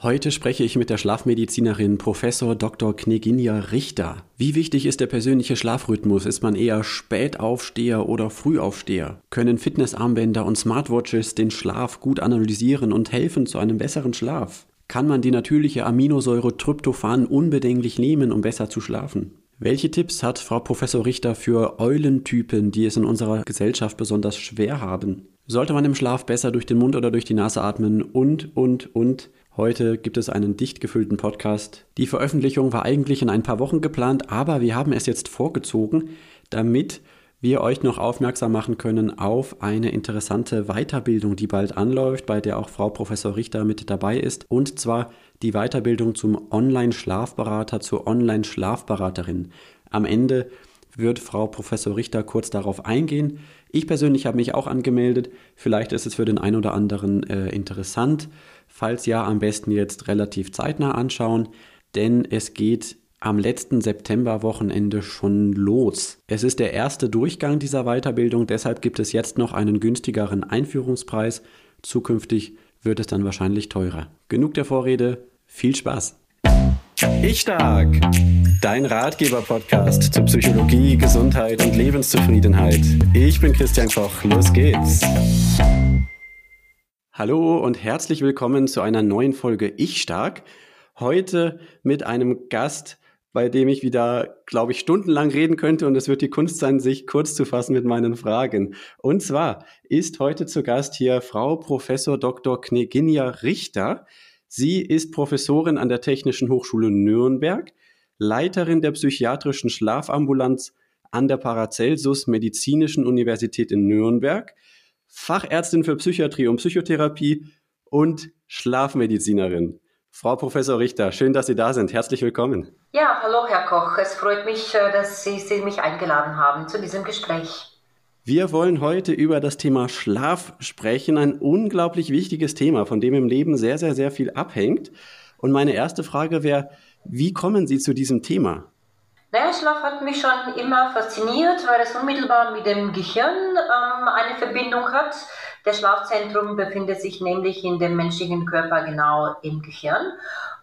Heute spreche ich mit der Schlafmedizinerin Professor Dr. Kneginja Richter. Wie wichtig ist der persönliche Schlafrhythmus? Ist man eher Spätaufsteher oder Frühaufsteher? Können Fitnessarmbänder und Smartwatches den Schlaf gut analysieren und helfen zu einem besseren Schlaf? Kann man die natürliche Aminosäure Tryptophan unbedinglich nehmen, um besser zu schlafen? Welche Tipps hat Frau Professor Richter für Eulentypen, die es in unserer Gesellschaft besonders schwer haben? Sollte man im Schlaf besser durch den Mund oder durch die Nase atmen? Und, und, und. Heute gibt es einen dicht gefüllten Podcast. Die Veröffentlichung war eigentlich in ein paar Wochen geplant, aber wir haben es jetzt vorgezogen, damit wir euch noch aufmerksam machen können auf eine interessante Weiterbildung, die bald anläuft, bei der auch Frau Professor Richter mit dabei ist. Und zwar die Weiterbildung zum Online-Schlafberater, zur Online-Schlafberaterin. Am Ende wird Frau Professor Richter kurz darauf eingehen. Ich persönlich habe mich auch angemeldet. Vielleicht ist es für den einen oder anderen äh, interessant. Falls ja, am besten jetzt relativ zeitnah anschauen, denn es geht am letzten Septemberwochenende schon los. Es ist der erste Durchgang dieser Weiterbildung, deshalb gibt es jetzt noch einen günstigeren Einführungspreis. Zukünftig wird es dann wahrscheinlich teurer. Genug der Vorrede, viel Spaß! Ich Stark, dein Ratgeber-Podcast zu Psychologie, Gesundheit und Lebenszufriedenheit. Ich bin Christian Koch, los geht's! Hallo und herzlich willkommen zu einer neuen Folge Ich Stark. Heute mit einem Gast, bei dem ich wieder, glaube ich, stundenlang reden könnte und es wird die Kunst sein, sich kurz zu fassen mit meinen Fragen. Und zwar ist heute zu Gast hier Frau Professor Dr. Kneginja Richter. Sie ist Professorin an der Technischen Hochschule Nürnberg, Leiterin der psychiatrischen Schlafambulanz an der Paracelsus Medizinischen Universität in Nürnberg Fachärztin für Psychiatrie und Psychotherapie und Schlafmedizinerin. Frau Professor Richter, schön, dass Sie da sind. Herzlich willkommen. Ja, hallo Herr Koch. Es freut mich, äh, dass Sie, Sie mich eingeladen haben zu diesem Gespräch. Wir wollen heute über das Thema Schlaf sprechen, ein unglaublich wichtiges Thema, von dem im Leben sehr, sehr, sehr viel abhängt. Und meine erste Frage wäre, wie kommen Sie zu diesem Thema? Der Schlaf hat mich schon immer fasziniert, weil es unmittelbar mit dem Gehirn ähm, eine Verbindung hat. Das Schlafzentrum befindet sich nämlich in dem menschlichen Körper genau im Gehirn.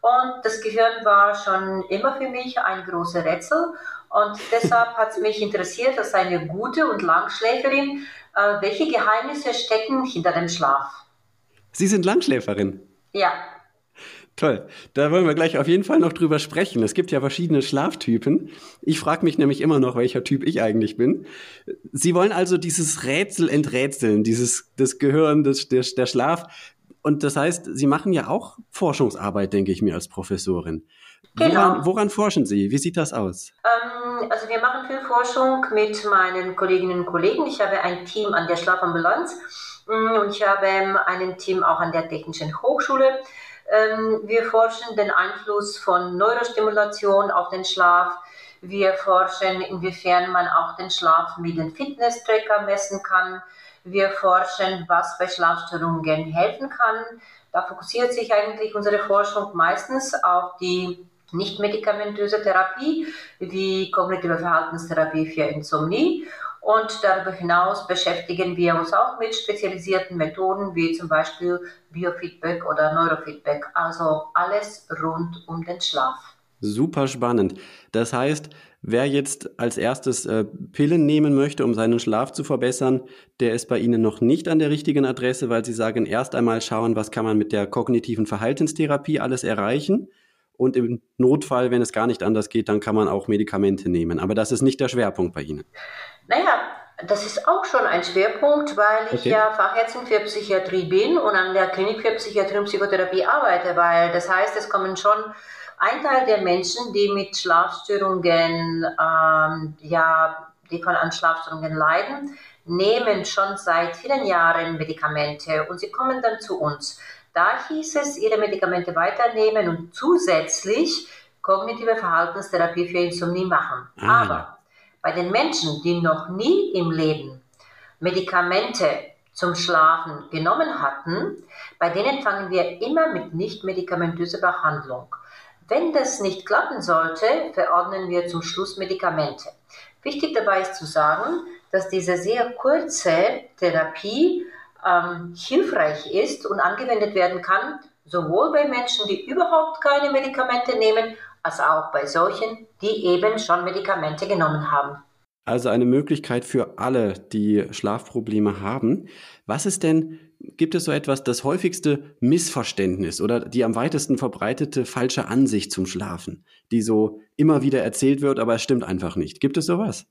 Und das Gehirn war schon immer für mich ein großes Rätsel. Und deshalb hat es mich interessiert, als eine gute und Langschläferin, äh, welche Geheimnisse stecken hinter dem Schlaf. Sie sind Langschläferin? Ja, Toll. Da wollen wir gleich auf jeden Fall noch drüber sprechen. Es gibt ja verschiedene Schlaftypen. Ich frage mich nämlich immer noch, welcher Typ ich eigentlich bin. Sie wollen also dieses Rätsel enträtseln, dieses das Gehirn, das, der, der Schlaf. Und das heißt, Sie machen ja auch Forschungsarbeit, denke ich mir, als Professorin. Genau. Woran, woran forschen Sie? Wie sieht das aus? Ähm, also wir machen viel Forschung mit meinen Kolleginnen und Kollegen. Ich habe ein Team an der Schlafambulanz mm, und ich habe ein Team auch an der Technischen Hochschule. Ähm, wir forschen den Einfluss von Neurostimulation auf den Schlaf. Wir forschen, inwiefern man auch den Schlaf mit dem Fitness-Tracker messen kann. Wir forschen, was bei Schlafstörungen helfen kann. Da fokussiert sich eigentlich unsere Forschung meistens auf die nicht-medikamentöse Therapie wie kognitive Verhaltenstherapie für Insomnie und darüber hinaus beschäftigen wir uns auch mit spezialisierten Methoden wie zum Beispiel Biofeedback oder Neurofeedback. Also alles rund um den Schlaf. Super spannend. Das heißt, wer jetzt als erstes äh, Pillen nehmen möchte, um seinen Schlaf zu verbessern, der ist bei Ihnen noch nicht an der richtigen Adresse, weil Sie sagen, erst einmal schauen, was kann man mit der kognitiven Verhaltenstherapie alles erreichen. Und im Notfall, wenn es gar nicht anders geht, dann kann man auch Medikamente nehmen. Aber das ist nicht der Schwerpunkt bei Ihnen. Naja, das ist auch schon ein Schwerpunkt, weil ich okay. ja Fachärztin für Psychiatrie bin und an der Klinik für Psychiatrie und Psychotherapie arbeite, weil das heißt, es kommen schon ein Teil der Menschen, die mit Schlafstörungen, ähm, ja, die von an Schlafstörungen leiden, nehmen schon seit vielen Jahren Medikamente und sie kommen dann zu uns. Da hieß es, ihre Medikamente weiternehmen und zusätzlich kognitive Verhaltenstherapie für Insomnie machen. Ah. Aber bei den Menschen, die noch nie im Leben Medikamente zum Schlafen genommen hatten, bei denen fangen wir immer mit nicht-medikamentöser Behandlung. Wenn das nicht klappen sollte, verordnen wir zum Schluss Medikamente. Wichtig dabei ist zu sagen, dass diese sehr kurze Therapie ähm, hilfreich ist und angewendet werden kann, sowohl bei Menschen, die überhaupt keine Medikamente nehmen, als auch bei solchen, die eben schon Medikamente genommen haben. Also eine Möglichkeit für alle, die Schlafprobleme haben. Was ist denn, gibt es so etwas, das häufigste Missverständnis oder die am weitesten verbreitete falsche Ansicht zum Schlafen, die so immer wieder erzählt wird, aber es stimmt einfach nicht? Gibt es sowas?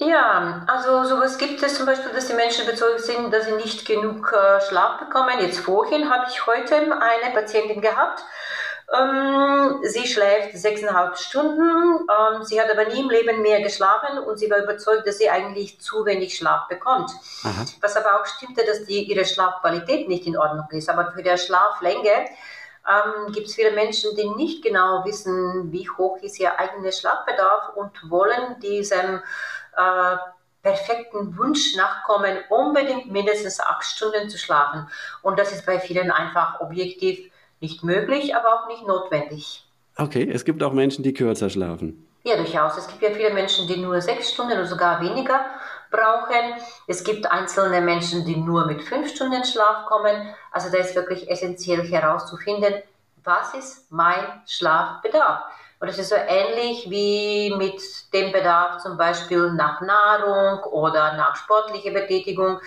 Ja, also sowas gibt es zum Beispiel, dass die Menschen überzeugt sind, dass sie nicht genug äh, Schlaf bekommen. Jetzt vorhin habe ich heute eine Patientin gehabt, ähm, sie schläft sechseinhalb Stunden. Ähm, sie hat aber nie im Leben mehr geschlafen und sie war überzeugt, dass sie eigentlich zu wenig Schlaf bekommt. Aha. Was aber auch stimmte, dass die, ihre Schlafqualität nicht in Ordnung ist. Aber für die Schlaflänge ähm, gibt es viele Menschen, die nicht genau wissen, wie hoch ist ihr eigener Schlafbedarf und wollen diesem äh, perfekten Wunsch nachkommen, unbedingt mindestens acht Stunden zu schlafen. Und das ist bei vielen einfach objektiv nicht möglich, aber auch nicht notwendig. Okay, es gibt auch Menschen, die kürzer schlafen. Ja, durchaus. Es gibt ja viele Menschen, die nur sechs Stunden oder sogar weniger brauchen. Es gibt einzelne Menschen, die nur mit fünf Stunden Schlaf kommen. Also da ist wirklich essentiell herauszufinden, was ist mein Schlafbedarf. Und das ist so ähnlich wie mit dem Bedarf zum Beispiel nach Nahrung oder nach sportlicher Betätigung.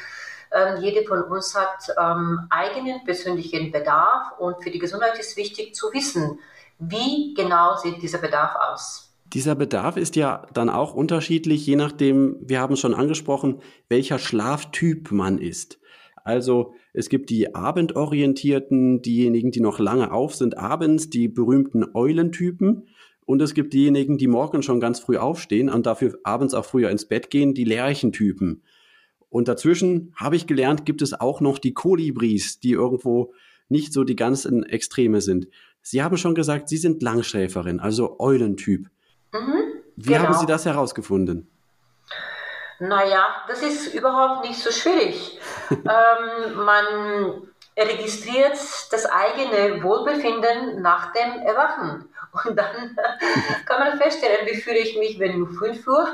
Ähm, jede von uns hat ähm, eigenen persönlichen Bedarf und für die Gesundheit ist wichtig zu wissen, wie genau sieht dieser Bedarf aus. Dieser Bedarf ist ja dann auch unterschiedlich, je nachdem, wir haben es schon angesprochen, welcher Schlaftyp man ist. Also es gibt die abendorientierten, diejenigen, die noch lange auf sind abends, die berühmten Eulentypen. Und es gibt diejenigen, die morgen schon ganz früh aufstehen und dafür abends auch früher ins Bett gehen, die Lerchentypen. Und dazwischen habe ich gelernt, gibt es auch noch die Kolibris, die irgendwo nicht so die ganzen Extreme sind. Sie haben schon gesagt, Sie sind Langschläferin, also Eulentyp. Mhm, Wie genau. haben Sie das herausgefunden? Naja, das ist überhaupt nicht so schwierig. ähm, man registriert das eigene Wohlbefinden nach dem Erwachen. Und dann kann man feststellen, wie fühle ich mich, wenn ich um 5 Uhr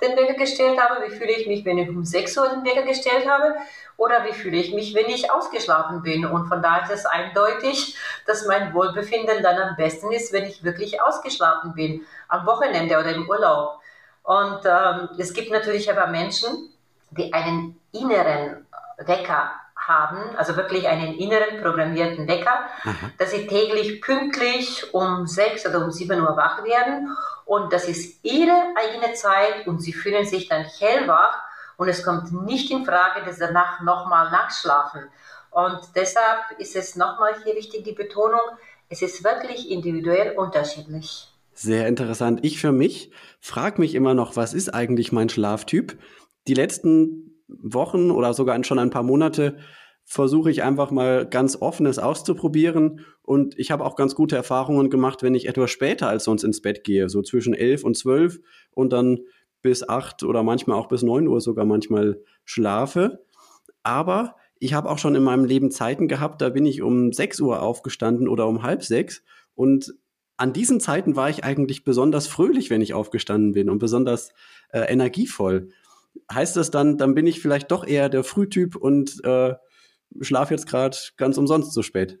den Wecker gestellt habe, wie fühle ich mich, wenn ich um 6 Uhr den Wecker gestellt habe oder wie fühle ich mich, wenn ich ausgeschlafen bin. Und von daher ist es eindeutig, dass mein Wohlbefinden dann am besten ist, wenn ich wirklich ausgeschlafen bin, am Wochenende oder im Urlaub. Und ähm, es gibt natürlich aber Menschen, die einen inneren Wecker haben, also wirklich einen inneren programmierten Wecker, Aha. dass sie täglich pünktlich um 6 oder um 7 Uhr wach werden und das ist ihre eigene Zeit und sie fühlen sich dann hellwach und es kommt nicht in Frage, dass sie danach nochmal nachschlafen. Und deshalb ist es nochmal hier wichtig die Betonung, es ist wirklich individuell unterschiedlich. Sehr interessant. Ich für mich frage mich immer noch, was ist eigentlich mein Schlaftyp? Die letzten Wochen oder sogar schon ein paar Monate versuche ich einfach mal ganz offenes auszuprobieren. Und ich habe auch ganz gute Erfahrungen gemacht, wenn ich etwas später als sonst ins Bett gehe, so zwischen elf und zwölf und dann bis acht oder manchmal auch bis neun Uhr sogar manchmal schlafe. Aber ich habe auch schon in meinem Leben Zeiten gehabt, da bin ich um sechs Uhr aufgestanden oder um halb sechs. Und an diesen Zeiten war ich eigentlich besonders fröhlich, wenn ich aufgestanden bin und besonders äh, energievoll heißt das dann, dann bin ich vielleicht doch eher der Frühtyp und äh, schlafe jetzt gerade ganz umsonst so spät?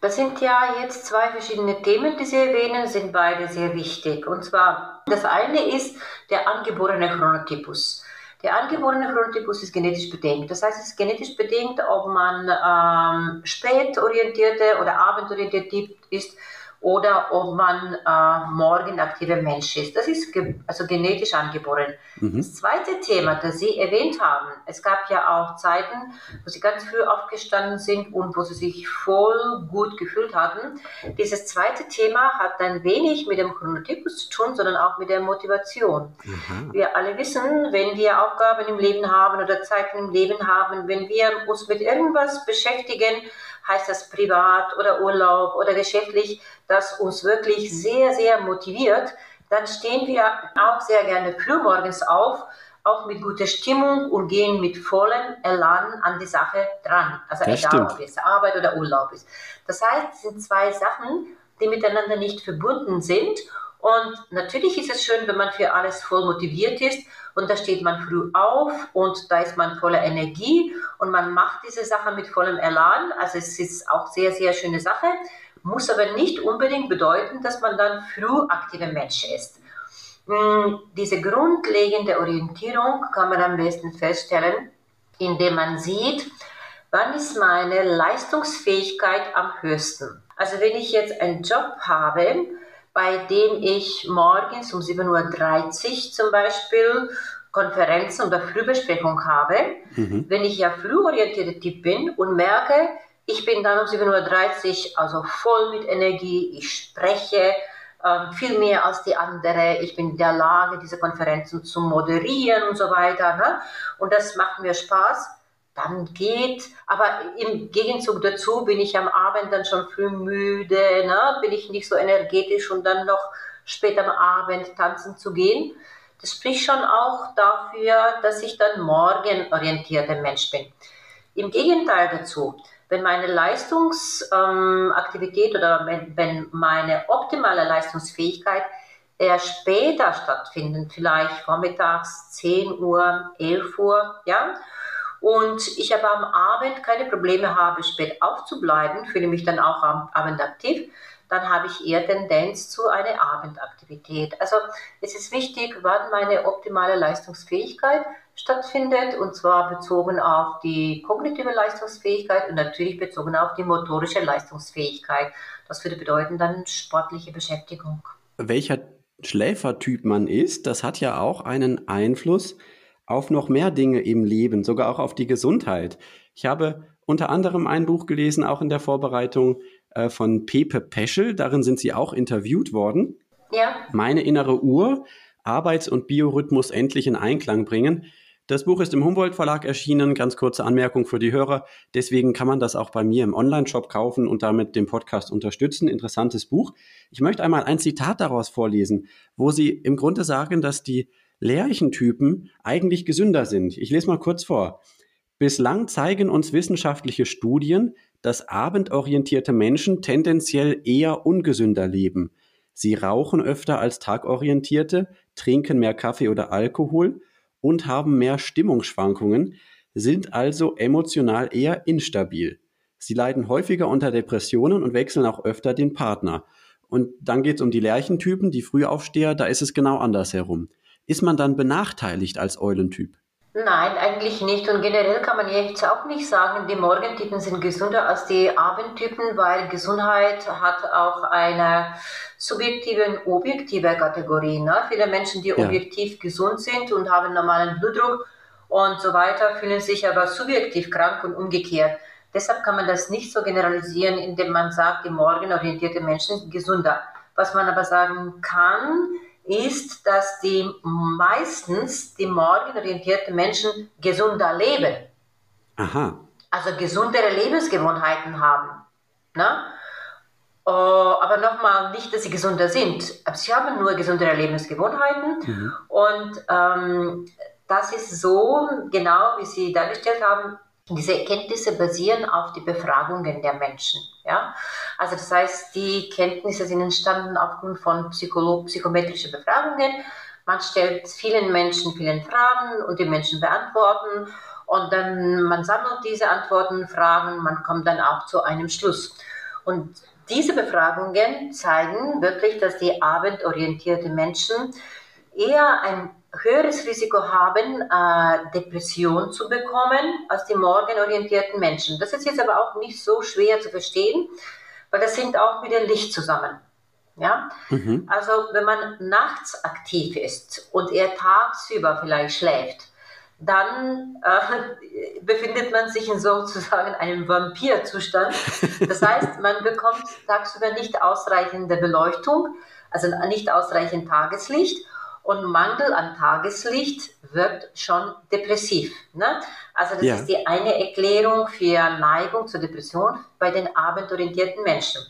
Das sind ja jetzt zwei verschiedene Themen, die Sie erwähnen, sind beide sehr wichtig. Und zwar, das eine ist der angeborene Chronotypus. Der angeborene Chronotypus ist genetisch bedingt. Das heißt, es ist genetisch bedingt, ob man ähm, spätorientierte oder abendorientierte ist oder ob man äh, morgen aktiver Mensch ist. Das ist also genetisch angeboren. Mhm. Das zweite Thema, das Sie erwähnt haben, es gab ja auch Zeiten, wo Sie ganz früh aufgestanden sind und wo Sie sich voll gut gefühlt hatten. Dieses zweite Thema hat dann wenig mit dem Chronotypus zu tun, sondern auch mit der Motivation. Mhm. Wir alle wissen, wenn wir Aufgaben im Leben haben oder Zeiten im Leben haben, wenn wir uns mit irgendwas beschäftigen, heißt das privat oder Urlaub oder geschäftlich, das uns wirklich sehr, sehr motiviert, dann stehen wir auch sehr gerne frühmorgens auf, auch mit guter Stimmung und gehen mit vollem Elan an die Sache dran. Also das egal, stimmt. ob es Arbeit oder Urlaub ist. Das heißt, es sind zwei Sachen, die miteinander nicht verbunden sind Und natürlich ist es schön, wenn man für alles voll motiviert ist und da steht man früh auf und da ist man voller Energie und man macht diese Sache mit vollem Elan. Also es ist auch sehr, sehr schöne Sache, muss aber nicht unbedingt bedeuten, dass man dann früh aktiver Mensch ist. Hm, diese grundlegende Orientierung kann man am besten feststellen, indem man sieht, wann ist meine Leistungsfähigkeit am höchsten. Also wenn ich jetzt einen Job habe, bei dem ich morgens um 7.30 Uhr zum Beispiel Konferenzen oder Frühbesprechung habe. Mhm. Wenn ich ja frühorientierter Typ bin und merke, ich bin dann um 7.30 Uhr also voll mit Energie, ich spreche ähm, viel mehr als die andere, ich bin in der Lage, diese Konferenzen zu moderieren und so weiter. Ne? Und das macht mir Spaß dann geht. Aber im Gegenzug dazu bin ich am Abend dann schon früh müde, ne? bin ich nicht so energetisch und dann noch später am Abend tanzen zu gehen. Das spricht schon auch dafür, dass ich dann morgenorientierter Mensch bin. Im Gegenteil dazu, wenn meine Leistungsaktivität ähm, oder wenn, wenn meine optimale Leistungsfähigkeit eher später stattfinden, vielleicht vormittags 10 Uhr, 11 Uhr, ja, und ich aber am Abend keine Probleme habe, spät aufzubleiben, fühle mich dann auch am Abend aktiv, dann habe ich eher Tendenz zu einer Abendaktivität. Also es ist wichtig, wann meine optimale Leistungsfähigkeit stattfindet und zwar bezogen auf die kognitive Leistungsfähigkeit und natürlich bezogen auf die motorische Leistungsfähigkeit. Das würde bedeuten dann sportliche Beschäftigung. Welcher Schläfertyp man ist, das hat ja auch einen Einfluss auf noch mehr Dinge im Leben, sogar auch auf die Gesundheit. Ich habe unter anderem ein Buch gelesen, auch in der Vorbereitung äh, von Pepe Peschel. Darin sind sie auch interviewt worden. Ja. Meine innere Uhr, Arbeits- und Biorhythmus endlich in Einklang bringen. Das Buch ist im Humboldt Verlag erschienen. Ganz kurze Anmerkung für die Hörer. Deswegen kann man das auch bei mir im Online-Shop kaufen und damit den Podcast unterstützen. Interessantes Buch. Ich möchte einmal ein Zitat daraus vorlesen, wo Sie im Grunde sagen, dass die Lerchentypen eigentlich gesünder sind. Ich lese mal kurz vor. Bislang zeigen uns wissenschaftliche Studien, dass abendorientierte Menschen tendenziell eher ungesünder leben. Sie rauchen öfter als tagorientierte, trinken mehr Kaffee oder Alkohol und haben mehr Stimmungsschwankungen, sind also emotional eher instabil. Sie leiden häufiger unter Depressionen und wechseln auch öfter den Partner. Und dann geht es um die Lerchentypen, die Frühaufsteher, da ist es genau andersherum. Ist man dann benachteiligt als Eulentyp? Nein, eigentlich nicht. Und generell kann man jetzt auch nicht sagen, die Morgentypen sind gesünder als die Abendtypen, weil Gesundheit hat auch eine subjektive und objektive Kategorie. Ne? Viele Menschen, die ja. objektiv gesund sind und haben normalen Blutdruck und so weiter, fühlen sich aber subjektiv krank und umgekehrt. Deshalb kann man das nicht so generalisieren, indem man sagt, die morgenorientierte Menschen sind gesünder. Was man aber sagen kann, ist, dass die meistens die morgenorientierten Menschen gesunder leben. Aha. Also gesundere Lebensgewohnheiten haben. Ne? Uh, aber nochmal, nicht, dass sie gesunder sind. Aber sie haben nur gesundere Lebensgewohnheiten. Mhm. Und ähm, das ist so, genau wie Sie dargestellt haben, diese Erkenntnisse basieren auf die Befragungen der Menschen. Ja? Also das heißt, die Kenntnisse sind entstanden aufgrund von psychometrischen Befragungen. Man stellt vielen Menschen vielen Fragen und die Menschen beantworten und dann man sammelt diese Antworten, Fragen, man kommt dann auch zu einem Schluss. Und diese Befragungen zeigen wirklich, dass die abendorientierten Menschen eher ein höheres Risiko haben, äh, Depression zu bekommen als die morgenorientierten Menschen. Das ist jetzt aber auch nicht so schwer zu verstehen, weil das hängt auch mit dem Licht zusammen. Ja? Mhm. Also wenn man nachts aktiv ist und eher tagsüber vielleicht schläft, dann äh, befindet man sich in sozusagen einem Vampirzustand. Das heißt, man bekommt tagsüber nicht ausreichende Beleuchtung, also nicht ausreichend Tageslicht und Mangel an Tageslicht wirkt schon depressiv. Ne? Also das ja. ist die eine Erklärung für Neigung zur Depression bei den abendorientierten Menschen.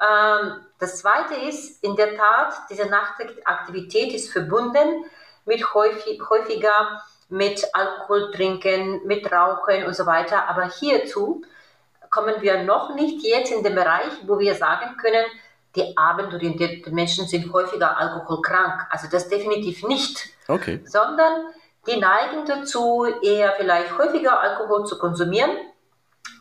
Ähm, das zweite ist, in der Tat, diese Nachtaktivität ist verbunden mit häufig, häufiger mit Alkohol trinken, mit Rauchen und so weiter. Aber hierzu kommen wir noch nicht jetzt in den Bereich, wo wir sagen können, die abendorientierten Menschen sind häufiger alkoholkrank. Also das definitiv nicht. Okay. Sondern die neigen dazu, eher vielleicht häufiger Alkohol zu konsumieren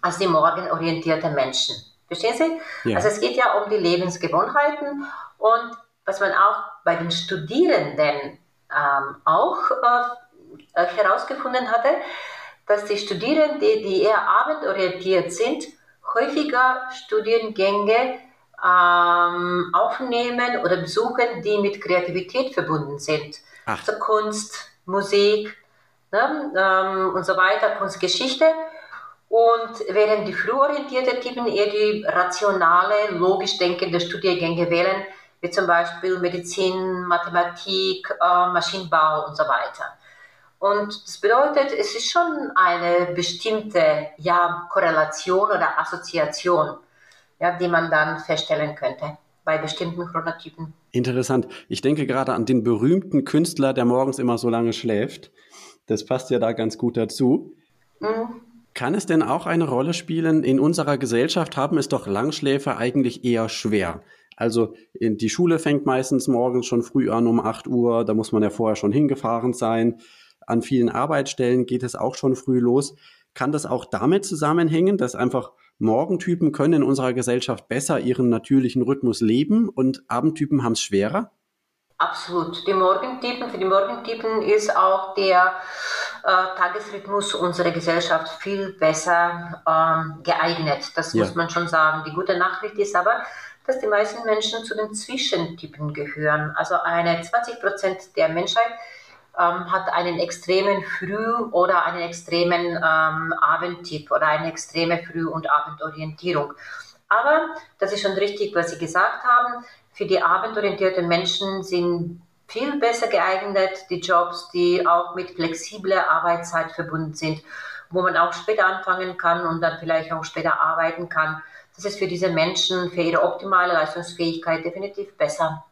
als die morgenorientierten Menschen. Verstehen Sie? Ja. Also es geht ja um die Lebensgewohnheiten und was man auch bei den Studierenden ähm, auch äh, herausgefunden hatte, dass die Studierenden, die eher abendorientiert sind, häufiger Studiengänge ähm, aufnehmen oder besuchen, die mit Kreativität verbunden sind. Ach. Also Kunst, Musik ne, ähm, und so weiter, Kunstgeschichte. Und während die frühorientierten Typen eher die rationale, logisch denkende Studiengänge wählen, wie zum Beispiel Medizin, Mathematik, äh, Maschinenbau und so weiter. Und das bedeutet, es ist schon eine bestimmte ja, Korrelation oder Assoziation, ja, die man dann feststellen könnte bei bestimmten Chronotypen. Interessant. Ich denke gerade an den berühmten Künstler, der morgens immer so lange schläft. Das passt ja da ganz gut dazu. Mhm. Kann es denn auch eine Rolle spielen? In unserer Gesellschaft haben es doch Langschläfer eigentlich eher schwer. Also die Schule fängt meistens morgens schon früh an um 8 Uhr, da muss man ja vorher schon hingefahren sein. An vielen Arbeitsstellen geht es auch schon früh los. Kann das auch damit zusammenhängen, dass einfach Morgentypen können in unserer Gesellschaft besser ihren natürlichen Rhythmus leben und Abendtypen haben es schwerer? Absolut. Die Morgentypen, für die Morgentypen ist auch der äh, Tagesrhythmus unserer Gesellschaft viel besser ähm, geeignet. Das ja. muss man schon sagen. Die gute Nachricht ist aber, dass die meisten Menschen zu den Zwischentypen gehören. Also eine 20 Prozent der Menschheit ähm, hat einen extremen Früh- oder einen extremen ähm, Abendtyp oder eine extreme Früh- und Abendorientierung. Aber das ist schon richtig, was Sie gesagt haben. Für die abendorientierten Menschen sind viel besser geeignet die Jobs, die auch mit flexibler Arbeitszeit verbunden sind, wo man auch später anfangen kann und dann vielleicht auch später arbeiten kann. Das ist für diese Menschen, für ihre optimale Leistungsfähigkeit definitiv besser.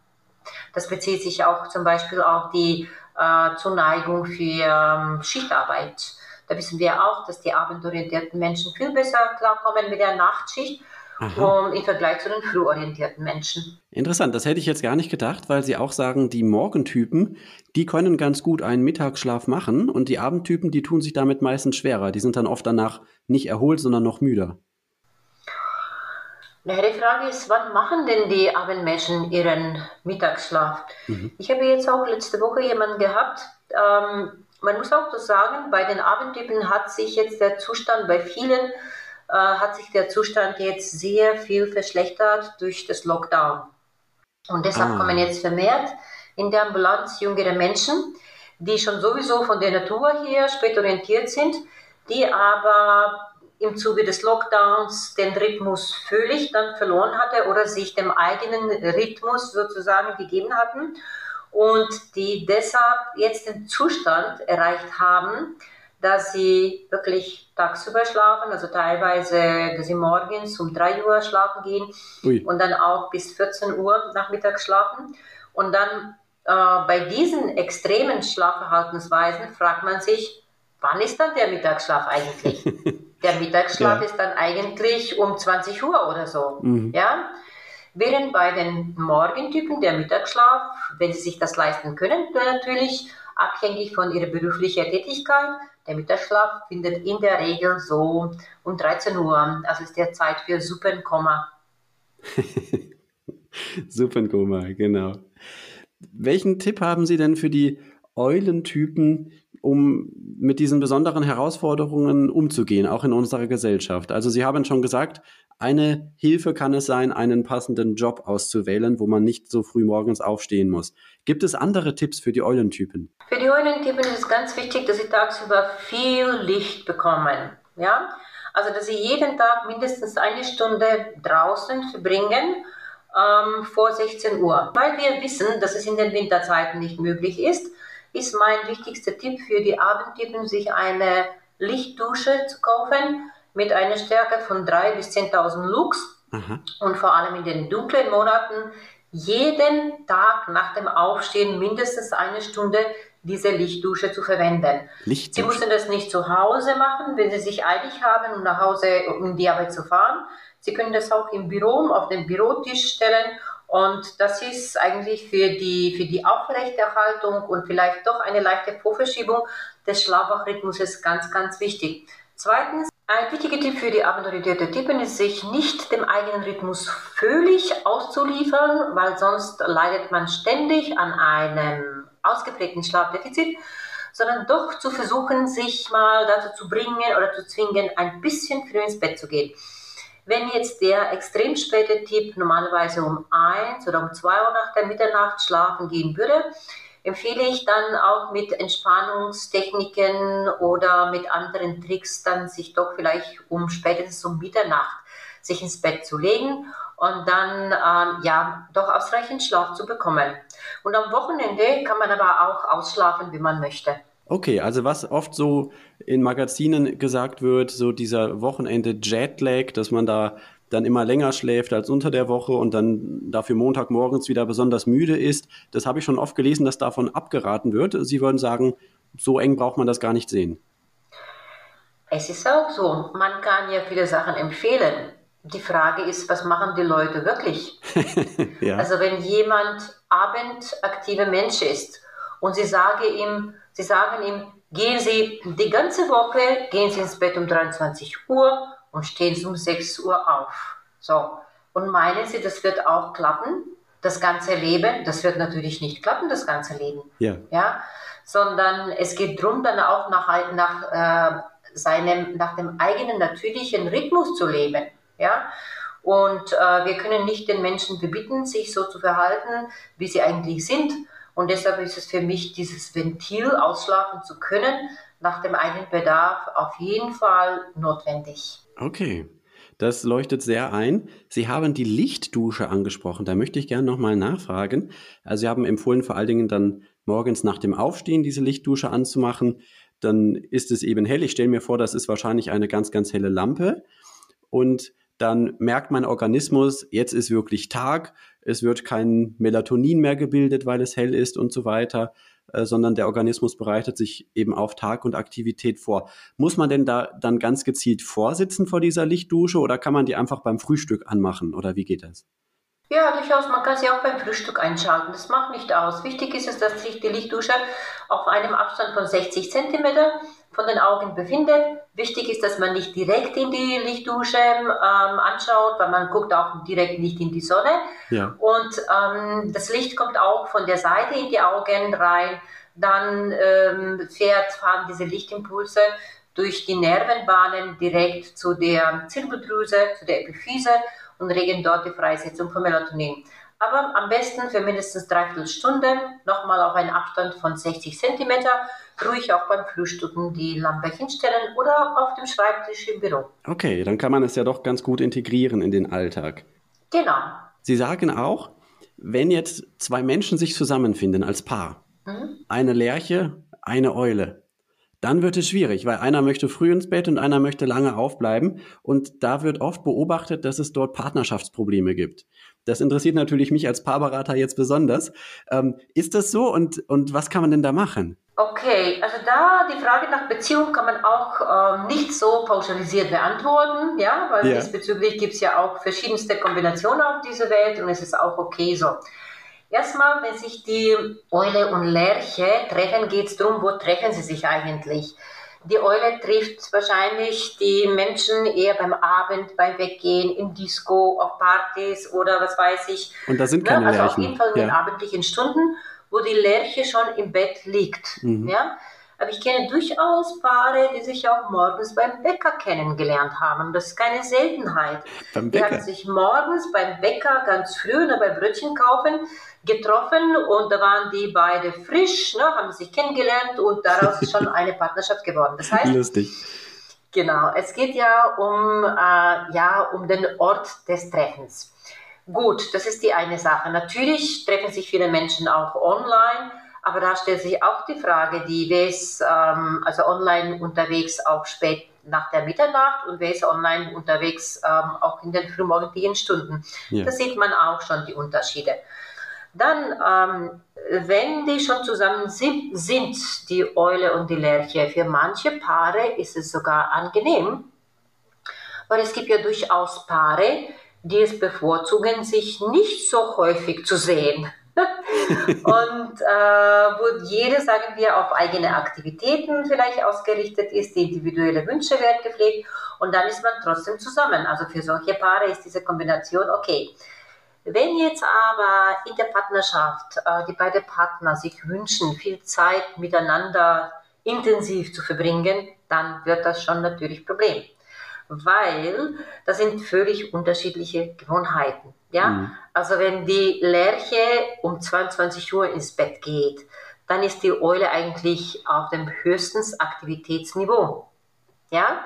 Das bezieht sich auch zum Beispiel auf die äh, Zuneigung für ähm, Schichtarbeit. Da wissen wir auch, dass die abendorientierten Menschen viel besser klarkommen mit der Nachtschicht um, im Vergleich zu den frühorientierten Menschen. Interessant, das hätte ich jetzt gar nicht gedacht, weil Sie auch sagen, die Morgentypen, die können ganz gut einen Mittagsschlaf machen und die Abendtypen, die tun sich damit meistens schwerer. Die sind dann oft danach nicht erholt, sondern noch müder. Die Frage ist, wann machen denn die Abendmenschen ihren Mittagsschlaf? Mhm. Ich habe jetzt auch letzte Woche jemanden gehabt, ähm, man muss auch das sagen, bei den Abendtypen hat sich jetzt der Zustand bei vielen äh, hat sich der Zustand jetzt sehr viel verschlechtert durch das Lockdown. Und deshalb ah. kommen jetzt vermehrt in der Ambulanz jüngere Menschen, die schon sowieso von der Natur her spät orientiert sind, die aber im Zuge des Lockdowns den Rhythmus völlig dann verloren hatte oder sich dem eigenen Rhythmus sozusagen gegeben hatten und die deshalb jetzt den Zustand erreicht haben, dass sie wirklich tagsüber schlafen, also teilweise, dass sie morgens um 3 Uhr schlafen gehen Ui. und dann auch bis 14 Uhr nachmittags schlafen. Und dann äh, bei diesen extremen Schlafverhaltensweisen fragt man sich, wann ist dann der Mittagsschlaf eigentlich? der Mittagsschlaf ja. ist dann eigentlich um 20 Uhr oder so. Mhm. Ja? Während bei den Morgentypen der Mittagsschlaf, wenn sie sich das leisten können, natürlich abhängig von ihrer beruflichen Tätigkeit, der Mittagsschlaf findet in der Regel so um 13 Uhr, also ist der Zeit für Suppenkoma. Suppenkoma, genau. Welchen Tipp haben Sie denn für die Eulentypen, um mit diesen besonderen Herausforderungen umzugehen, auch in unserer Gesellschaft? Also Sie haben schon gesagt, eine Hilfe kann es sein, einen passenden Job auszuwählen, wo man nicht so früh morgens aufstehen muss. Gibt es andere Tipps für die Eulentypen? Für die Eulentypen ist es ganz wichtig, dass sie tagsüber viel Licht bekommen. Ja? Also, dass sie jeden Tag mindestens eine Stunde draußen verbringen ähm, vor 16 Uhr. Weil wir wissen, dass es in den Winterzeiten nicht möglich ist, ist mein wichtigster Tipp für die Abendtypen, sich eine Lichtdusche zu kaufen mit einer Stärke von 3.000 bis 10.000 Lux. Aha. Und vor allem in den dunklen Monaten jeden Tag nach dem Aufstehen mindestens eine Stunde diese Lichtdusche zu verwenden. Lichtdusche. Sie müssen das nicht zu Hause machen, wenn Sie sich eilig haben, um nach Hause um die Arbeit zu fahren. Sie können das auch im Büro auf den Bürotisch stellen Und das ist eigentlich für die, für die Aufrechterhaltung und vielleicht doch eine leichte Vorverschiebung des Schlafwachrhythmuses ganz, ganz wichtig. Zweitens, ein wichtiger Tipp für die abendorientierte Typen ist, sich nicht dem eigenen Rhythmus völlig auszuliefern, weil sonst leidet man ständig an einem ausgeprägten Schlafdefizit, sondern doch zu versuchen, sich mal dazu zu bringen oder zu zwingen, ein bisschen früh ins Bett zu gehen. Wenn jetzt der extrem späte Typ normalerweise um eins oder um zwei Uhr nach der Mitternacht schlafen gehen würde, empfehle ich dann auch mit Entspannungstechniken oder mit anderen Tricks dann sich doch vielleicht um spätestens um Mitternacht sich ins Bett zu legen und dann ähm, ja doch ausreichend Schlaf zu bekommen. Und am Wochenende kann man aber auch ausschlafen, wie man möchte. Okay, also was oft so in Magazinen gesagt wird, so dieser Wochenende Jetlag, dass man da dann immer länger schläft als unter der Woche und dann dafür Montagmorgens wieder besonders müde ist. Das habe ich schon oft gelesen, dass davon abgeraten wird. Sie würden sagen, so eng braucht man das gar nicht sehen. Es ist auch so. Man kann ja viele Sachen empfehlen. Die Frage ist, was machen die Leute wirklich? ja. Also wenn jemand abendaktiver Mensch ist und sie sagen ihm, sie sagen ihm, gehen Sie die ganze Woche, gehen Sie ins Bett um 23 Uhr und stehen Sie um 6 Uhr auf. So. Und meinen Sie, das wird auch klappen? Das ganze Leben? Das wird natürlich nicht klappen, das ganze Leben. Ja. ja? Sondern es geht darum, dann auch nach, nach, äh, seinem, nach dem eigenen natürlichen Rhythmus zu leben. Ja? Und äh, wir können nicht den Menschen verbieten, sich so zu verhalten, wie sie eigentlich sind. Und deshalb ist es für mich, dieses Ventil ausschlafen zu können, nach dem eigenen Bedarf auf jeden Fall notwendig. Okay. Das leuchtet sehr ein. Sie haben die Lichtdusche angesprochen. Da möchte ich gerne nochmal nachfragen. Also Sie haben empfohlen, vor allen Dingen dann morgens nach dem Aufstehen diese Lichtdusche anzumachen. Dann ist es eben hell. Ich stelle mir vor, das ist wahrscheinlich eine ganz, ganz helle Lampe. Und dann merkt mein Organismus, jetzt ist wirklich Tag. Es wird kein Melatonin mehr gebildet, weil es hell ist und so weiter. Äh, sondern der Organismus bereitet sich eben auf Tag und Aktivität vor. Muss man denn da dann ganz gezielt vorsitzen vor dieser Lichtdusche oder kann man die einfach beim Frühstück anmachen oder wie geht das? Ja, durchaus. Man kann sie auch beim Frühstück einschalten. Das macht nicht aus. Wichtig ist es, dass sich die Lichtdusche auf einem Abstand von 60 cm von den Augen befindet. Wichtig ist, dass man nicht direkt in die Lichtdusche ähm, anschaut, weil man guckt auch direkt nicht in die Sonne. Ja. Und ähm, das Licht kommt auch von der Seite in die Augen rein. Dann ähm, fährt, fahren diese Lichtimpulse durch die Nervenbahnen direkt zu der Zirbeldrüse, zu der Epiphyse und regen dort die Freisetzung von Melatonin. Aber am besten für mindestens dreiviertel Stunde nochmal auf einen Abstand von 60 cm, ruhig auch beim Frühstücken die Lampe hinstellen oder auf dem Schreibtisch im Büro. Okay, dann kann man es ja doch ganz gut integrieren in den Alltag. Genau. Sie sagen auch, wenn jetzt zwei Menschen sich zusammenfinden als Paar, mhm. eine Lerche, eine Eule, dann wird es schwierig, weil einer möchte früh ins Bett und einer möchte lange aufbleiben. Und da wird oft beobachtet, dass es dort Partnerschaftsprobleme gibt. Das interessiert natürlich mich als Paarberater jetzt besonders. Ähm, ist das so und, und was kann man denn da machen? Okay, also da die Frage nach Beziehung kann man auch ähm, nicht so pauschalisiert beantworten, ja, weil ja. diesbezüglich gibt es ja auch verschiedenste Kombinationen auf dieser Welt und es ist auch okay so. Erstmal, wenn sich die Eule und Lerche treffen, geht es darum, wo treffen sie sich eigentlich. Die Eule trifft wahrscheinlich die Menschen eher beim Abend, beim Weggehen, im Disco, auf Partys oder was weiß ich. Und da sind keine ne? Also Lerchen. auf jeden Fall in ja. den abendlichen Stunden, wo die Lerche schon im Bett liegt. Mhm. Ja? Aber ich kenne durchaus Paare, die sich auch morgens beim Bäcker kennengelernt haben. Das ist keine Seltenheit. Beim Bäcker? Die haben sich morgens beim Bäcker ganz früh ne, bei Brötchen kaufen getroffen und da waren die beide frisch, ne, haben sich kennengelernt und daraus ist schon eine Partnerschaft geworden. Das heißt, Lustig. Genau, es geht ja um, äh, ja um den Ort des Treffens. Gut, das ist die eine Sache. Natürlich treffen sich viele Menschen auch online, aber da stellt sich auch die Frage, die wer ist ähm, also online unterwegs auch spät nach der Mitternacht und wer ist online unterwegs ähm, auch in den frühmorgendlichen Stunden. Ja. Da sieht man auch schon die Unterschiede. Dann, ähm, wenn die schon zusammen sind, die Eule und die Lerche, für manche Paare ist es sogar angenehm, weil es gibt ja durchaus Paare, die es bevorzugen, sich nicht so häufig zu sehen. und äh, wo jede, sagen wir, auf eigene Aktivitäten vielleicht ausgerichtet ist, die individuelle Wünsche werden gepflegt und dann ist man trotzdem zusammen. Also für solche Paare ist diese Kombination okay. Wenn jetzt aber in der Partnerschaft äh, die beiden Partner sich wünschen, viel Zeit miteinander intensiv zu verbringen, dann wird das schon natürlich Problem. Weil das sind völlig unterschiedliche Gewohnheiten. Ja? Mhm. Also wenn die Lerche um 22 Uhr ins Bett geht, dann ist die Eule eigentlich auf dem höchsten Aktivitätsniveau. Ja?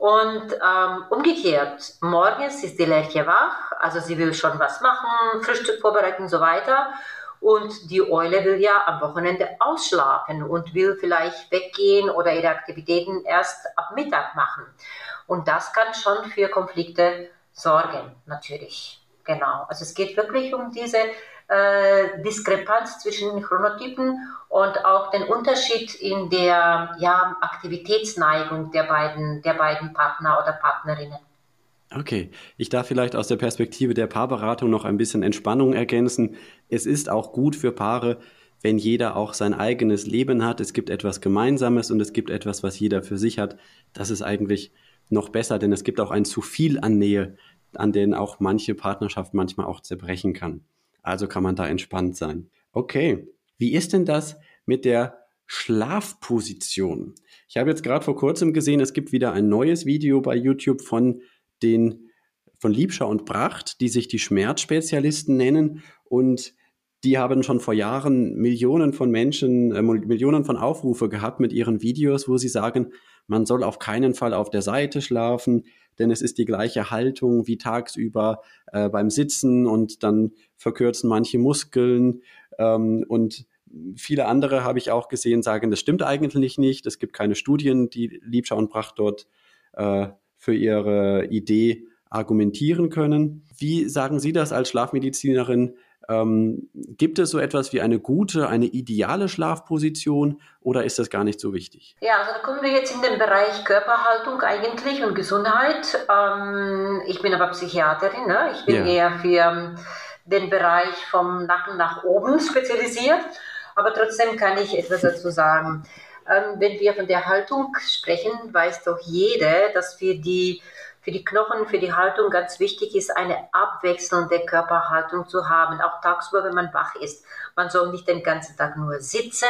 Und ähm, umgekehrt, morgens ist die Lerche wach, also sie will schon was machen, Frühstück vorbereiten und so weiter. Und die Eule will ja am Wochenende ausschlafen und will vielleicht weggehen oder ihre Aktivitäten erst ab Mittag machen. Und das kann schon für Konflikte sorgen, natürlich. Genau. Also es geht wirklich um diese äh, Diskrepanz zwischen den Chronotypen und auch den Unterschied in der ja, Aktivitätsneigung der beiden, der beiden Partner oder Partnerinnen. Okay, ich darf vielleicht aus der Perspektive der Paarberatung noch ein bisschen Entspannung ergänzen. Es ist auch gut für Paare, wenn jeder auch sein eigenes Leben hat. Es gibt etwas Gemeinsames und es gibt etwas, was jeder für sich hat. Das ist eigentlich noch besser, denn es gibt auch ein zu viel an Nähe, an denen auch manche Partnerschaft manchmal auch zerbrechen kann. Also kann man da entspannt sein. Okay, wie ist denn das mit der Schlafposition? Ich habe jetzt gerade vor kurzem gesehen, es gibt wieder ein neues Video bei YouTube von den von Liebscher und Bracht, die sich die Schmerzspezialisten nennen und die haben schon vor Jahren Millionen von Menschen, äh, Millionen von Aufrufe gehabt mit ihren Videos, wo sie sagen, man soll auf keinen Fall auf der Seite schlafen, denn es ist die gleiche Haltung wie tagsüber äh, beim Sitzen und dann verkürzen manche Muskeln ähm, und viele andere habe ich auch gesehen, sagen, das stimmt eigentlich nicht. Es gibt keine Studien, die Liebscher und Bracht dort äh, für ihre Idee argumentieren können. Wie sagen Sie das als Schlafmedizinerin? Ähm, gibt es so etwas wie eine gute, eine ideale Schlafposition oder ist das gar nicht so wichtig? Ja, also da kommen wir jetzt in den Bereich Körperhaltung eigentlich und Gesundheit. Ähm, ich bin aber Psychiaterin, ne? ich bin ja. eher für ähm, den Bereich vom Nacken nach oben spezialisiert, aber trotzdem kann ich etwas dazu sagen. Ähm, wenn wir von der Haltung sprechen, weiß doch jeder, dass für die, für die Knochen, für die Haltung ganz wichtig ist, eine abwechselnde Körperhaltung zu haben, auch tagsüber, wenn man wach ist. Man soll nicht den ganzen Tag nur sitzen,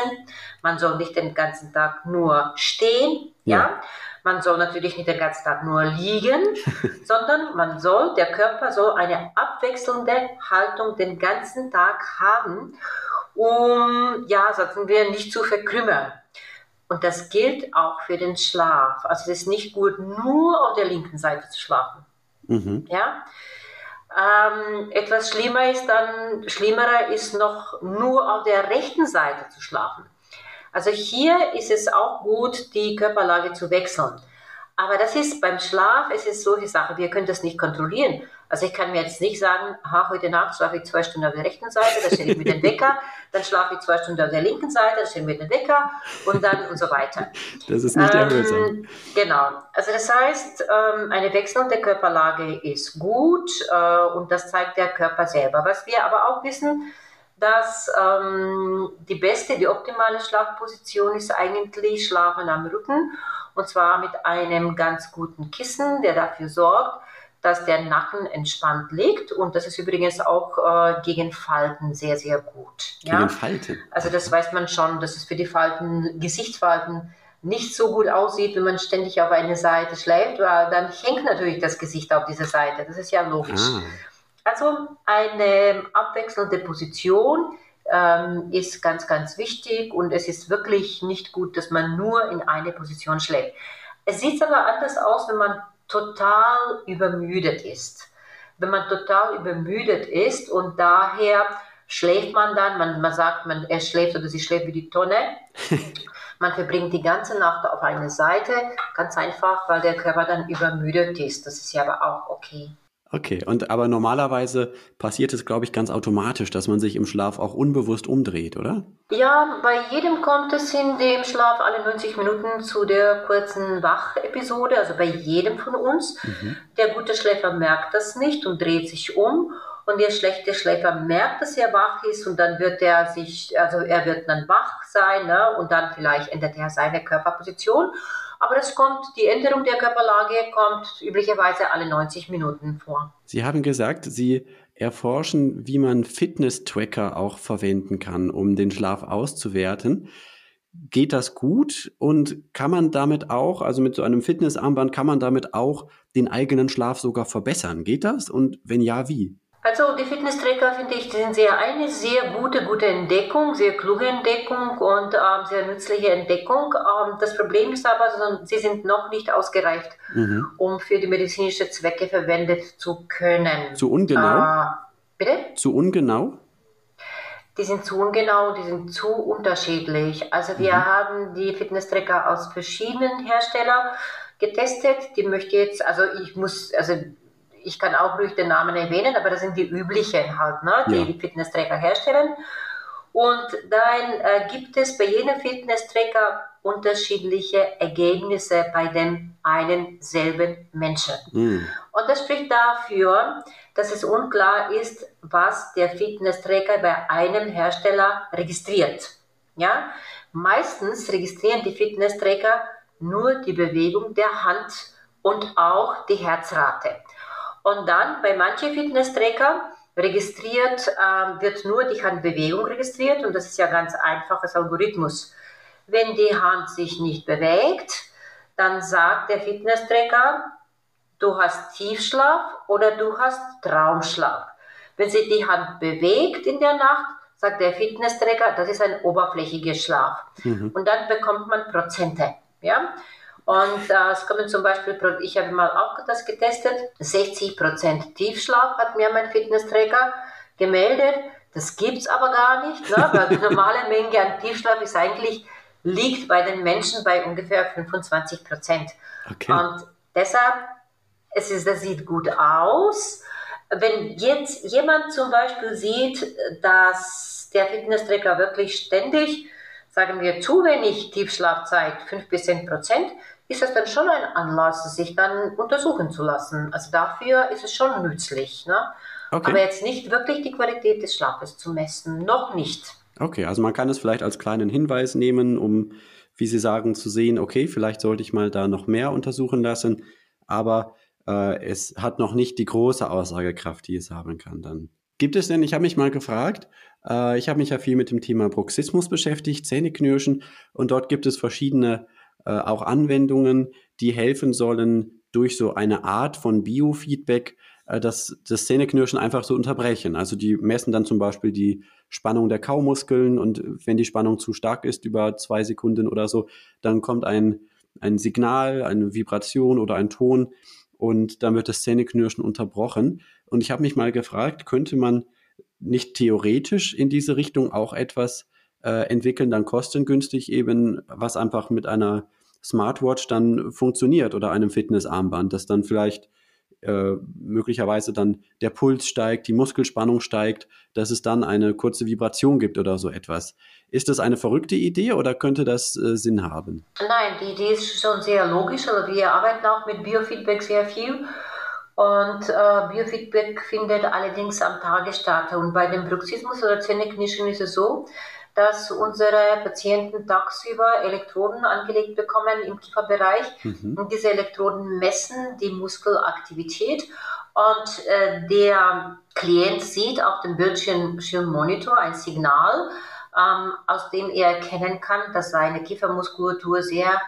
man soll nicht den ganzen Tag nur stehen, ja. ja? Man soll natürlich nicht den ganzen Tag nur liegen, sondern man soll, der Körper soll eine abwechselnde Haltung den ganzen Tag haben, um, ja, sagen wir, nicht zu verkrümmern. Und das gilt auch für den Schlaf. Also es ist nicht gut, nur auf der linken Seite zu schlafen. Mhm. Ja? Ähm, etwas schlimmer ist dann, schlimmerer ist noch nur auf der rechten Seite zu schlafen. Also hier ist es auch gut, die Körperlage zu wechseln. Aber das ist beim Schlaf, es ist solche Sache, wir können das nicht kontrollieren. Also ich kann mir jetzt nicht sagen, ha, heute Nacht schlafe ich zwei Stunden auf der rechten Seite, dann stelle ich mir den Wecker, dann schlafe ich zwei Stunden auf der linken Seite, dann stelle ich mir den Wecker und dann und so weiter. Das ist nicht ähm, Genau. Also das heißt, ähm, eine wechselnde Körperlage ist gut äh, und das zeigt der Körper selber. Was wir aber auch wissen, dass ähm, die beste, die optimale Schlafposition ist eigentlich Schlafen am Rücken und zwar mit einem ganz guten Kissen, der dafür sorgt, dass der Nacken entspannt liegt und das ist übrigens auch äh, gegen Falten sehr, sehr gut. Ja? Gegen Falten? Also das weiß man schon, dass es für die Falten, Gesichtsfalten nicht so gut aussieht, wenn man ständig auf eine Seite schläft, weil dann hängt natürlich das Gesicht auf dieser Seite. Das ist ja logisch. Ah. Also eine abwechselnde Position ähm, ist ganz, ganz wichtig und es ist wirklich nicht gut, dass man nur in eine Position schläft. Es sieht aber anders aus, wenn man total übermüdet ist. Wenn man total übermüdet ist und daher schläft man dann, man, man sagt, man, er schläft oder sie schläft wie die Tonne. Man verbringt die ganze Nacht auf einer Seite, ganz einfach, weil der Körper dann übermüdet ist. Das ist ja aber auch okay. Okay, und aber normalerweise passiert es, glaube ich, ganz automatisch, dass man sich im Schlaf auch unbewusst umdreht, oder? Ja, bei jedem kommt es in dem Schlaf alle 90 Minuten zu der kurzen Wachepisode, also bei jedem von uns. Mhm. Der gute Schläfer merkt das nicht und dreht sich um. Und der schlechte Schläfer merkt, dass er wach ist und dann wird er sich, also er wird dann wach sein ne? und dann vielleicht ändert er seine Körperposition aber das kommt, die Änderung der Körperlage kommt üblicherweise alle 90 Minuten vor. Sie haben gesagt, Sie erforschen, wie man Fitness-Tracker auch verwenden kann, um den Schlaf auszuwerten. Geht das gut und kann man damit auch, also mit so einem Fitnessarmband, kann man damit auch den eigenen Schlaf sogar verbessern? Geht das? Und wenn ja, wie? Also die Fitnesstracker finde ich, sind sehr eine sehr gute, gute Entdeckung, sehr kluge Entdeckung und ähm, sehr nützliche Entdeckung. Ähm, das Problem ist aber, sie sind noch nicht ausgereift, mhm. um für die medizinische Zwecke verwendet zu können. Zu ungenau? Äh, bitte? Zu ungenau? Die sind zu ungenau, die sind zu unterschiedlich. Also wir mhm. haben die Fitnesstracker aus verschiedenen Herstellern getestet. Die möchte jetzt, also ich muss, also ich kann auch ruhig den Namen erwähnen, aber das sind die üblichen halt, ne, die ja. die Fitnesstracker herstellen. Und dann äh, gibt es bei jedem Fitnesstracker unterschiedliche Ergebnisse bei den einen selben Menschen. Mhm. Und das spricht dafür, dass es unklar ist, was der Fitnesstracker bei einem Hersteller registriert. Ja? Meistens registrieren die Fitnesstracker nur die Bewegung der Hand und auch die Herzrate. Und dann bei manchen Fitness-Tracker registriert, äh, wird nur die Handbewegung registriert und das ist ja ganz einfaches Algorithmus. Wenn die Hand sich nicht bewegt, dann sagt der Fitness-Tracker, du hast Tiefschlaf oder du hast Traumschlaf. Wenn sich die Hand bewegt in der Nacht, sagt der Fitness-Tracker, das ist ein oberflächiger Schlaf. Mhm. Und dann bekommt man Prozente. Ja? Und äh, es kommen zum Beispiel, ich habe mal auch das getestet, 60% Tiefschlaf hat mir mein Fitnessträger gemeldet. Das gibt es aber gar nicht, ne? weil die normale Menge an Tiefschlaf ist eigentlich, liegt bei den Menschen bei ungefähr 25 Okay. Und deshalb, es ist, das sieht gut aus. Wenn jetzt jemand zum Beispiel sieht, dass der Fitnessträger wirklich ständig, sagen wir, zu wenig Tiefschlaf zeigt, 5 bis 10 Prozent, ist das dann schon ein Anlass, sich dann untersuchen zu lassen. Also dafür ist es schon nützlich. Ne? Okay. Aber jetzt nicht wirklich die Qualität des Schlafes zu messen. Noch nicht. Okay, also man kann es vielleicht als kleinen Hinweis nehmen, um, wie Sie sagen, zu sehen, okay, vielleicht sollte ich mal da noch mehr untersuchen lassen. Aber äh, es hat noch nicht die große Aussagekraft, die es haben kann dann. Gibt es denn, ich habe mich mal gefragt, äh, ich habe mich ja viel mit dem Thema Bruxismus beschäftigt, Zähneknirschen, und dort gibt es verschiedene äh, auch Anwendungen, die helfen sollen, durch so eine Art von Biofeedback äh, das, das Zähneknirschen einfach zu unterbrechen. Also die messen dann zum Beispiel die Spannung der Kaumuskeln und wenn die Spannung zu stark ist, über zwei Sekunden oder so, dann kommt ein, ein Signal, eine Vibration oder ein Ton und dann wird das Zähneknirschen unterbrochen. Und ich habe mich mal gefragt, könnte man nicht theoretisch in diese Richtung auch etwas äh, entwickeln, dann kostengünstig eben, was einfach mit einer Smartwatch dann funktioniert oder einem Fitnessarmband, das dann vielleicht äh, möglicherweise dann der Puls steigt, die Muskelspannung steigt, dass es dann eine kurze Vibration gibt oder so etwas. Ist das eine verrückte Idee oder könnte das äh, Sinn haben? Nein, die Idee ist schon sehr logisch. Also wir arbeiten auch mit Biofeedback sehr viel. Und äh, Biofeedback findet allerdings am Tage statt. Und bei dem Bruxismus oder Zähneknirschen ist es so, dass unsere Patienten tagsüber Elektroden angelegt bekommen im Kieferbereich. Mhm. Und diese Elektroden messen die Muskelaktivität. Und äh, der Klient sieht auf dem Bildschirmmonitor ein Signal, ähm, aus dem er erkennen kann, dass seine Kiefermuskulatur sehr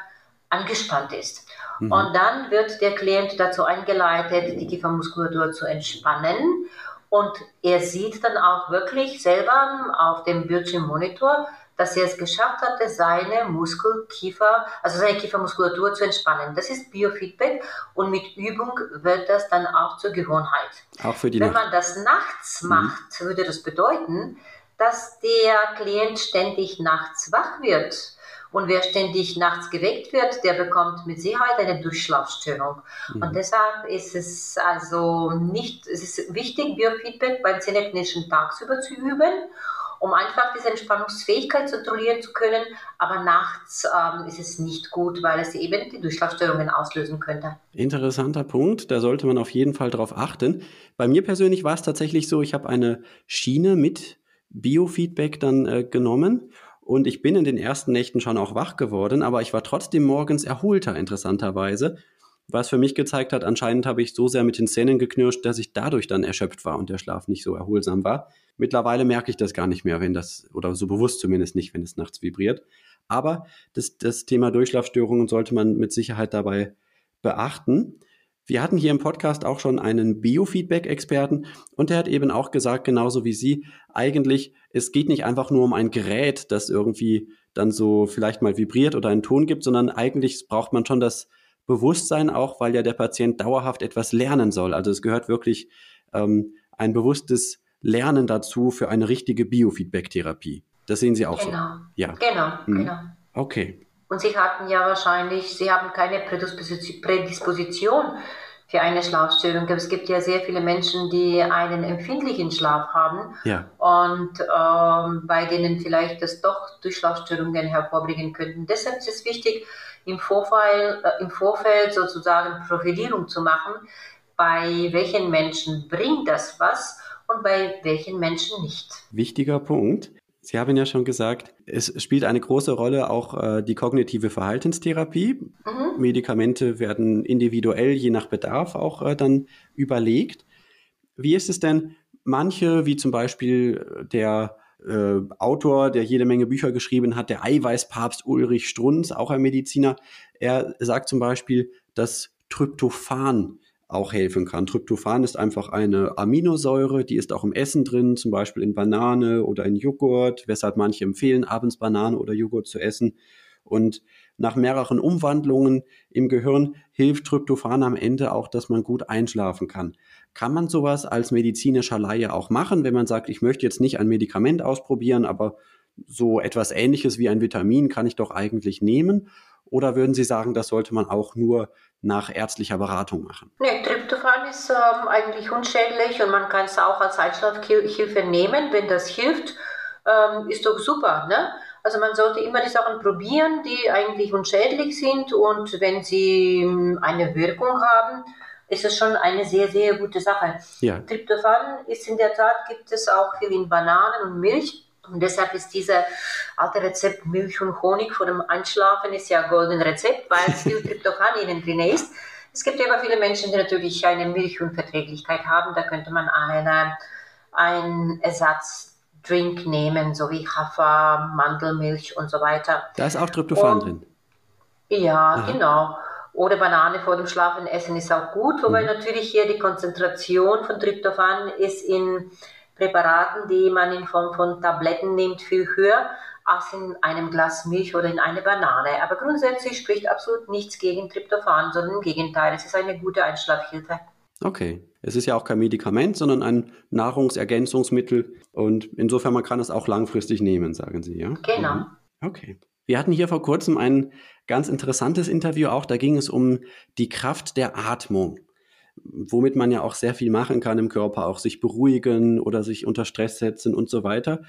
angespannt ist. Mhm. Und dann wird der Klient dazu eingeleitet, die Kiefermuskulatur zu entspannen. Und er sieht dann auch wirklich selber auf dem Bildschirmmonitor, dass er es geschafft hatte, seine Muskelkiefer, also seine Kiefermuskulatur zu entspannen. Das ist Biofeedback und mit Übung wird das dann auch zur Gewohnheit. Auch für die Wenn man das nachts mhm. macht, würde das bedeuten, dass der Klient ständig nachts wach wird Und wer ständig nachts geweckt wird, der bekommt mit Sicherheit eine Durchschlafstörung. Mhm. Und deshalb ist es also nicht, es ist wichtig, Biofeedback beim zähneknirschen tagsüber zu üben um einfach diese Entspannungsfähigkeit kontrollieren zu können. Aber nachts ähm, ist es nicht gut, weil es eben die Durchschlafstörungen auslösen könnte. Interessanter Punkt, da sollte man auf jeden Fall darauf achten. Bei mir persönlich war es tatsächlich so, ich habe eine Schiene mit Biofeedback dann äh, genommen. Und ich bin in den ersten Nächten schon auch wach geworden, aber ich war trotzdem morgens erholter, interessanterweise was für mich gezeigt hat, anscheinend habe ich so sehr mit den Zähnen geknirscht, dass ich dadurch dann erschöpft war und der Schlaf nicht so erholsam war. Mittlerweile merke ich das gar nicht mehr, wenn das, oder so bewusst zumindest nicht, wenn es nachts vibriert. Aber das, das Thema Durchschlafstörungen sollte man mit Sicherheit dabei beachten. Wir hatten hier im Podcast auch schon einen Biofeedback-Experten und der hat eben auch gesagt, genauso wie Sie, eigentlich, es geht nicht einfach nur um ein Gerät, das irgendwie dann so vielleicht mal vibriert oder einen Ton gibt, sondern eigentlich braucht man schon das Bewusstsein auch, weil ja der Patient dauerhaft etwas lernen soll. Also es gehört wirklich ähm, ein bewusstes Lernen dazu für eine richtige Biofeedback-Therapie. Das sehen Sie auch genau. so. Ja. Genau, mhm. genau. Okay. Und Sie hatten ja wahrscheinlich, Sie haben keine Prädisposition für eine Schlafstörung. Es gibt ja sehr viele Menschen, die einen empfindlichen Schlaf haben ja. und ähm, bei denen vielleicht das doch durch Schlafstörungen hervorbringen könnten. Deshalb ist es wichtig, im Vorfall, äh, im Vorfeld sozusagen Profilierung zu machen, bei welchen Menschen bringt das was und bei welchen Menschen nicht. Wichtiger Punkt. Sie haben ja schon gesagt, es spielt eine große Rolle auch äh, die kognitive Verhaltenstherapie. Mhm. Medikamente werden individuell je nach Bedarf auch äh, dann überlegt. Wie ist es denn, manche, wie zum Beispiel der äh, Autor, der jede Menge Bücher geschrieben hat, der Eiweißpapst Ulrich Strunz, auch ein Mediziner. Er sagt zum Beispiel, dass Tryptophan auch helfen kann. Tryptophan ist einfach eine Aminosäure, die ist auch im Essen drin, zum Beispiel in Banane oder in Joghurt, weshalb manche empfehlen, abends Banane oder Joghurt zu essen. Und nach mehreren Umwandlungen im Gehirn hilft Tryptophan am Ende auch, dass man gut einschlafen kann. Kann man sowas als medizinischer Laie auch machen, wenn man sagt, ich möchte jetzt nicht ein Medikament ausprobieren, aber so etwas ähnliches wie ein Vitamin kann ich doch eigentlich nehmen? Oder würden Sie sagen, das sollte man auch nur nach ärztlicher Beratung machen? Nee, Tryptophan ist ähm, eigentlich unschädlich und man kann es auch als Einschlafhilfe nehmen. Wenn das hilft, ähm, ist doch super. Ne? Also man sollte immer die Sachen probieren, die eigentlich unschädlich sind und wenn sie ähm, eine Wirkung haben, ist es schon eine sehr, sehr gute Sache. Ja. Tryptophan ist in der Tat, gibt es auch viel in Bananen und Milch. Und deshalb ist dieser alte Rezept Milch und Honig vor dem Einschlafen ist ja golden Rezept, weil viel Tryptophan innen drin ist. Es gibt aber viele Menschen, die natürlich eine Milchunverträglichkeit haben. Da könnte man eine, einen Ersatzdrink nehmen, so wie Hafer, Mandelmilch und so weiter. Da ist auch Tryptophan und, drin. Ja, Aha. genau. Oder Banane vor dem Schlafen essen ist auch gut, wobei mhm. natürlich hier die Konzentration von Tryptophan ist in Präparaten, die man in Form von Tabletten nimmt, viel höher als in einem Glas Milch oder in eine Banane. Aber grundsätzlich spricht absolut nichts gegen Tryptophan, sondern im Gegenteil, es ist eine gute Einschlafhilfe. Okay. Es ist ja auch kein Medikament, sondern ein Nahrungsergänzungsmittel und insofern man kann es auch langfristig nehmen, sagen Sie, ja? Genau. Mhm. Okay. Wir hatten hier vor kurzem ein ganz interessantes Interview auch. Da ging es um die Kraft der Atmung, womit man ja auch sehr viel machen kann im Körper, auch sich beruhigen oder sich unter Stress setzen und so weiter.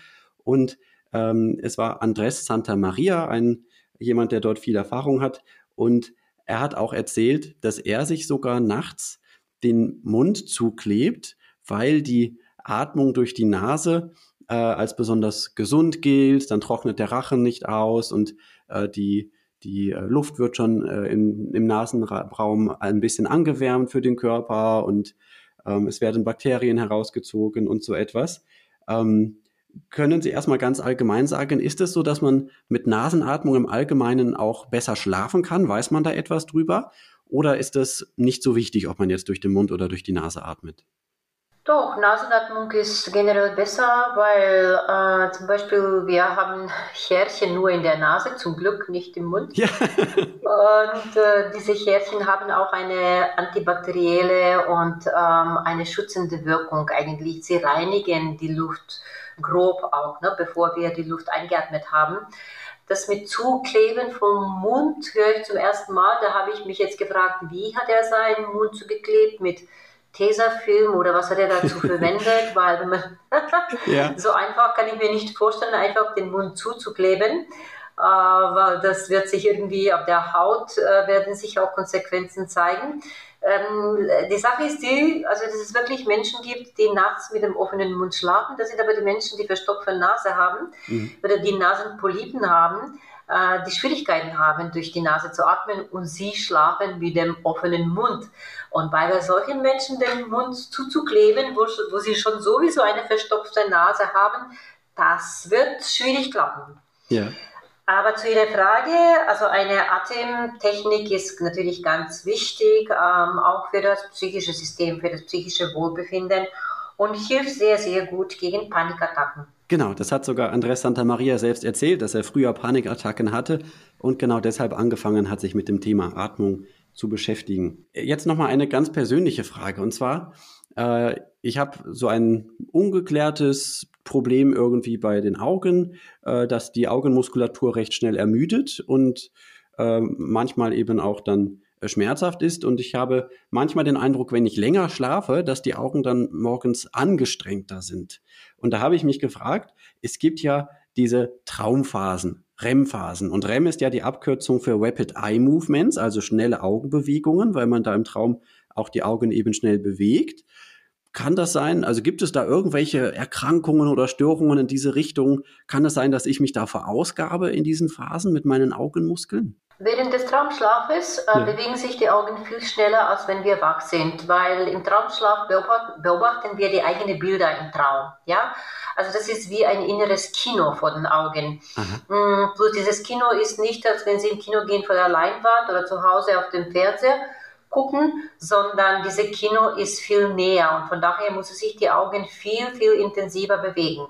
Und ähm, es war Andres Santa Maria, ein jemand, der dort viel Erfahrung hat. Und er hat auch erzählt, dass er sich sogar nachts den Mund zuklebt, weil die Atmung durch die Nase äh, als besonders gesund gilt, dann trocknet der Rachen nicht aus und äh, die, die äh, Luft wird schon äh, in, im Nasenraum ein bisschen angewärmt für den Körper und ähm, es werden Bakterien herausgezogen und so etwas. Ähm, können Sie erstmal ganz allgemein sagen, ist es so, dass man mit Nasenatmung im Allgemeinen auch besser schlafen kann? Weiß man da etwas drüber? Oder ist das nicht so wichtig, ob man jetzt durch den Mund oder durch die Nase atmet? Doch, Nasenatmung ist generell besser, weil äh, zum Beispiel wir haben Härchen nur in der Nase, zum Glück nicht im Mund. Ja. und äh, diese Härchen haben auch eine antibakterielle und ähm, eine schützende Wirkung eigentlich. Sie reinigen die Luft grob auch, ne, bevor wir die Luft eingeatmet haben. Das mit Zukleben vom Mund höre ich zum ersten Mal. Da habe ich mich jetzt gefragt, wie hat er seinen Mund zugeklebt? Mit Tesafilm oder was hat er dazu verwendet? Weil man ja. so einfach kann ich mir nicht vorstellen, einfach den Mund zuzukleben. Äh, weil das wird sich irgendwie auf der Haut äh, werden sich auch Konsequenzen zeigen. Ähm, die Sache ist die, also dass es wirklich Menschen gibt, die nachts mit dem offenen Mund schlafen. Das sind aber die Menschen, die verstopfte Nase haben mhm. oder die Nasenpolypen haben, äh, die Schwierigkeiten haben, durch die Nase zu atmen und sie schlafen mit dem offenen Mund. Und bei solchen Menschen den Mund zuzukleben, wo, wo sie schon sowieso eine verstopfte Nase haben, das wird schwierig klappen. Ja. Aber zu Ihrer Frage, also eine Atemtechnik ist natürlich ganz wichtig, ähm, auch für das psychische System, für das psychische Wohlbefinden und hilft sehr, sehr gut gegen Panikattacken. Genau, das hat sogar Andres Santa Maria selbst erzählt, dass er früher Panikattacken hatte und genau deshalb angefangen hat, sich mit dem Thema Atmung zu beschäftigen. Jetzt nochmal eine ganz persönliche Frage und zwar, äh, ich habe so ein ungeklärtes Problem irgendwie bei den Augen, äh, dass die Augenmuskulatur recht schnell ermüdet und äh, manchmal eben auch dann schmerzhaft ist. Und ich habe manchmal den Eindruck, wenn ich länger schlafe, dass die Augen dann morgens angestrengter sind. Und da habe ich mich gefragt, es gibt ja diese Traumphasen, REM-Phasen. Und REM ist ja die Abkürzung für Rapid Eye Movements, also schnelle Augenbewegungen, weil man da im Traum auch die Augen eben schnell bewegt. Kann das sein? Also gibt es da irgendwelche Erkrankungen oder Störungen in diese Richtung? Kann es das sein, dass ich mich da verausgabe in diesen Phasen mit meinen Augenmuskeln? Während des Traumschlafes äh, ja. bewegen sich die Augen viel schneller, als wenn wir wach sind, weil im Traumschlaf beobachten wir die eigenen Bilder im Traum. Ja? Also das ist wie ein inneres Kino vor den Augen. Mhm. Bloß dieses Kino ist nicht, als wenn Sie im Kino gehen vor der Leinwand oder zu Hause auf dem Fernseher, gucken, sondern diese Kino ist viel näher und von daher müssen sich die Augen viel, viel intensiver bewegen.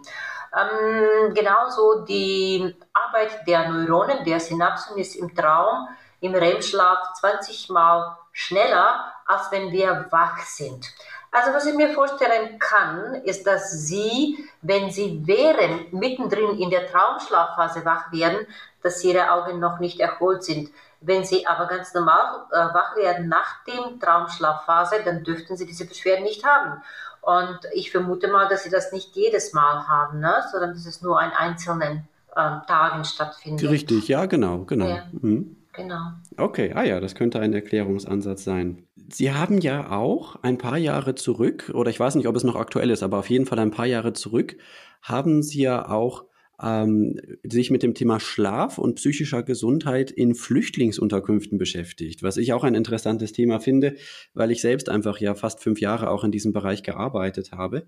Ähm, genauso die Arbeit der Neuronen, der Synapsen ist im Traum, im REM-Schlaf 20 Mal schneller, als wenn wir wach sind. Also was ich mir vorstellen kann, ist, dass Sie, wenn Sie während mittendrin in der Traumschlafphase wach werden, dass Ihre Augen noch nicht erholt sind. Wenn Sie aber ganz normal äh, wach werden nach dem Traumschlafphase, dann dürften Sie diese Beschwerden nicht haben. Und ich vermute mal, dass Sie das nicht jedes Mal haben, ne? sondern dass es nur an einzelnen äh, Tagen stattfindet. Richtig, ja, genau, genau. Ja, mhm. Genau. Okay, ah ja, das könnte ein Erklärungsansatz sein. Sie haben ja auch ein paar Jahre zurück, oder ich weiß nicht, ob es noch aktuell ist, aber auf jeden Fall ein paar Jahre zurück, haben Sie ja auch ähm, sich mit dem Thema Schlaf und psychischer Gesundheit in Flüchtlingsunterkünften beschäftigt, was ich auch ein interessantes Thema finde, weil ich selbst einfach ja fast fünf Jahre auch in diesem Bereich gearbeitet habe.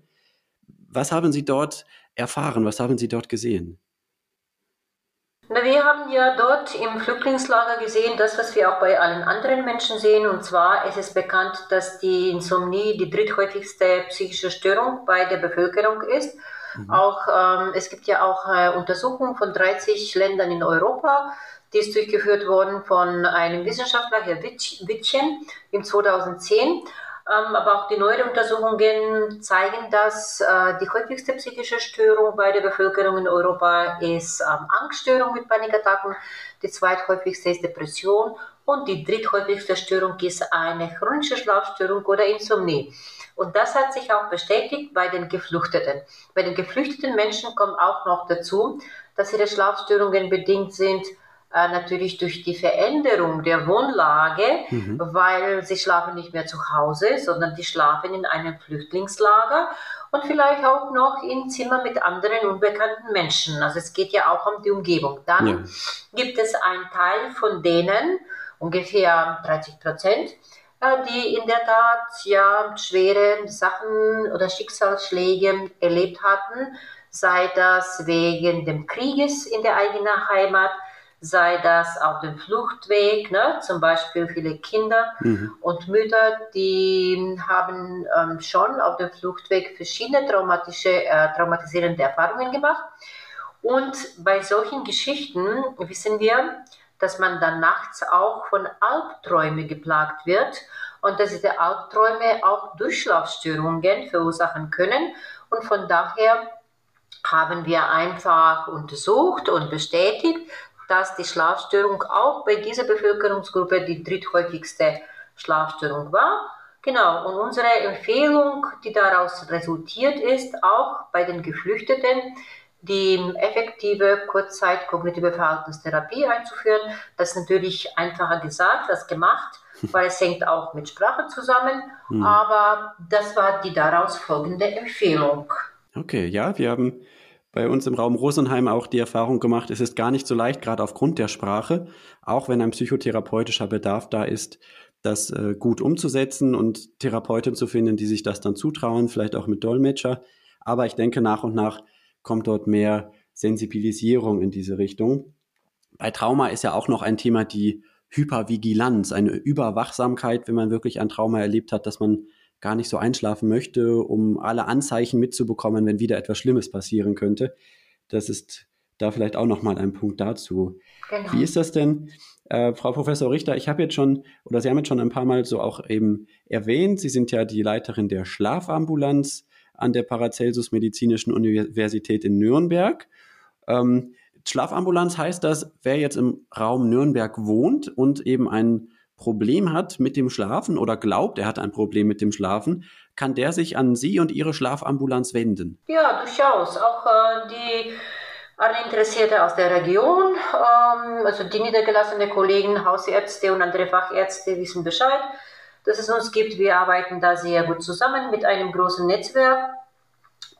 Was haben Sie dort erfahren? Was haben Sie dort gesehen? Na, wir haben ja dort im Flüchtlingslager gesehen, das, was wir auch bei allen anderen Menschen sehen. Und zwar ist es bekannt, dass die Insomnie die dritthäufigste psychische Störung bei der Bevölkerung ist. Mhm. Auch, ähm, es gibt ja auch äh, Untersuchungen von 30 Ländern in Europa. Die ist durchgeführt worden von einem Wissenschaftler, Herr Wittchen, im 2010. Ähm, aber auch die neueren Untersuchungen zeigen, dass äh, die häufigste psychische Störung bei der Bevölkerung in Europa ist ähm, Angststörung mit Panikattacken, die zweithäufigste ist Depression und die dritthäufigste Störung ist eine chronische Schlafstörung oder Insomnie. Und das hat sich auch bestätigt bei den Geflüchteten. Bei den geflüchteten Menschen kommt auch noch dazu, dass ihre Schlafstörungen bedingt sind äh, natürlich durch die Veränderung der Wohnlage, mhm. weil sie schlafen nicht mehr zu Hause, sondern die schlafen in einem Flüchtlingslager und vielleicht auch noch in Zimmer mit anderen unbekannten Menschen. Also es geht ja auch um die Umgebung. Dann ja. gibt es einen Teil von denen, ungefähr 30 Prozent, die in der Tat ja schwere Sachen oder Schicksalsschläge erlebt hatten, sei das wegen dem Krieges in der eigenen Heimat, sei das auf dem Fluchtweg, ne? zum Beispiel viele Kinder mhm. und Mütter, die haben ähm, schon auf dem Fluchtweg verschiedene traumatische, äh, traumatisierende Erfahrungen gemacht. Und bei solchen Geschichten wissen wir, dass man dann nachts auch von Albträumen geplagt wird und dass diese Albträume auch Durchschlafstörungen verursachen können. Und von daher haben wir einfach untersucht und bestätigt, dass die Schlafstörung auch bei dieser Bevölkerungsgruppe die dritthäufigste Schlafstörung war. Genau, und unsere Empfehlung, die daraus resultiert ist, auch bei den Geflüchteten, die effektive Kurzzeit-kognitive Verhaltenstherapie einzuführen. Das ist natürlich einfacher gesagt als gemacht, weil es hängt auch mit Sprache zusammen. Mhm. Aber das war die daraus folgende Empfehlung. Okay, ja, wir haben bei uns im Raum Rosenheim auch die Erfahrung gemacht, es ist gar nicht so leicht, gerade aufgrund der Sprache, auch wenn ein psychotherapeutischer Bedarf da ist, das äh, gut umzusetzen und Therapeuten zu finden, die sich das dann zutrauen, vielleicht auch mit Dolmetscher. Aber ich denke, nach und nach kommt dort mehr Sensibilisierung in diese Richtung. Bei Trauma ist ja auch noch ein Thema die Hypervigilanz, eine Überwachsamkeit, wenn man wirklich ein Trauma erlebt hat, dass man gar nicht so einschlafen möchte, um alle Anzeichen mitzubekommen, wenn wieder etwas Schlimmes passieren könnte. Das ist da vielleicht auch noch mal ein Punkt dazu. Genau. Wie ist das denn, äh, Frau Professor Richter? Ich habe jetzt schon oder Sie haben jetzt schon ein paar Mal so auch eben erwähnt, Sie sind ja die Leiterin der Schlafambulanz an der Paracelsus Medizinischen Universität in Nürnberg. Ähm, Schlafambulanz heißt das, wer jetzt im Raum Nürnberg wohnt und eben ein Problem hat mit dem Schlafen oder glaubt, er hat ein Problem mit dem Schlafen, kann der sich an Sie und Ihre Schlafambulanz wenden? Ja, durchaus. Auch äh, die alle Interessierte aus der Region, ähm, also die niedergelassenen Kollegen, Hausärzte und andere Fachärzte wissen Bescheid, dass es uns gibt. Wir arbeiten da sehr gut zusammen mit einem großen Netzwerk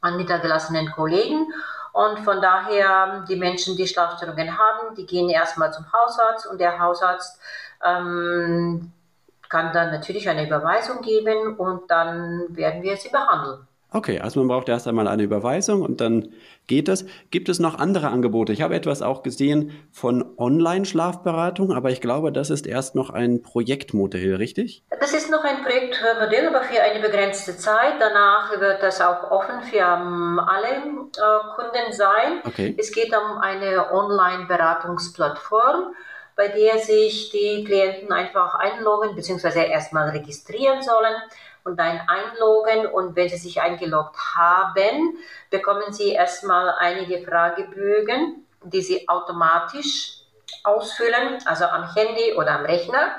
an niedergelassenen Kollegen. Und von daher, die Menschen, die Schlafstörungen haben, die gehen erstmal zum Hausarzt und der Hausarzt ähm, kann dann natürlich eine Überweisung geben und dann werden wir sie behandeln. Okay, also man braucht erst einmal eine Überweisung und dann geht es. Gibt es noch andere Angebote? Ich habe etwas auch gesehen von Online-Schlafberatung, aber ich glaube, das ist erst noch ein Projektmodell, richtig? Das ist noch ein Projektmodell, aber für eine begrenzte Zeit. Danach wird das auch offen für ähm, alle äh, Kunden sein. Okay. Es geht um eine Online-Beratungsplattform bei der sich die Klienten einfach einloggen bzw. erstmal registrieren sollen und dann einloggen und wenn Sie sich eingeloggt haben, bekommen Sie erstmal einige Fragebögen, die Sie automatisch ausfüllen, also am Handy oder am Rechner.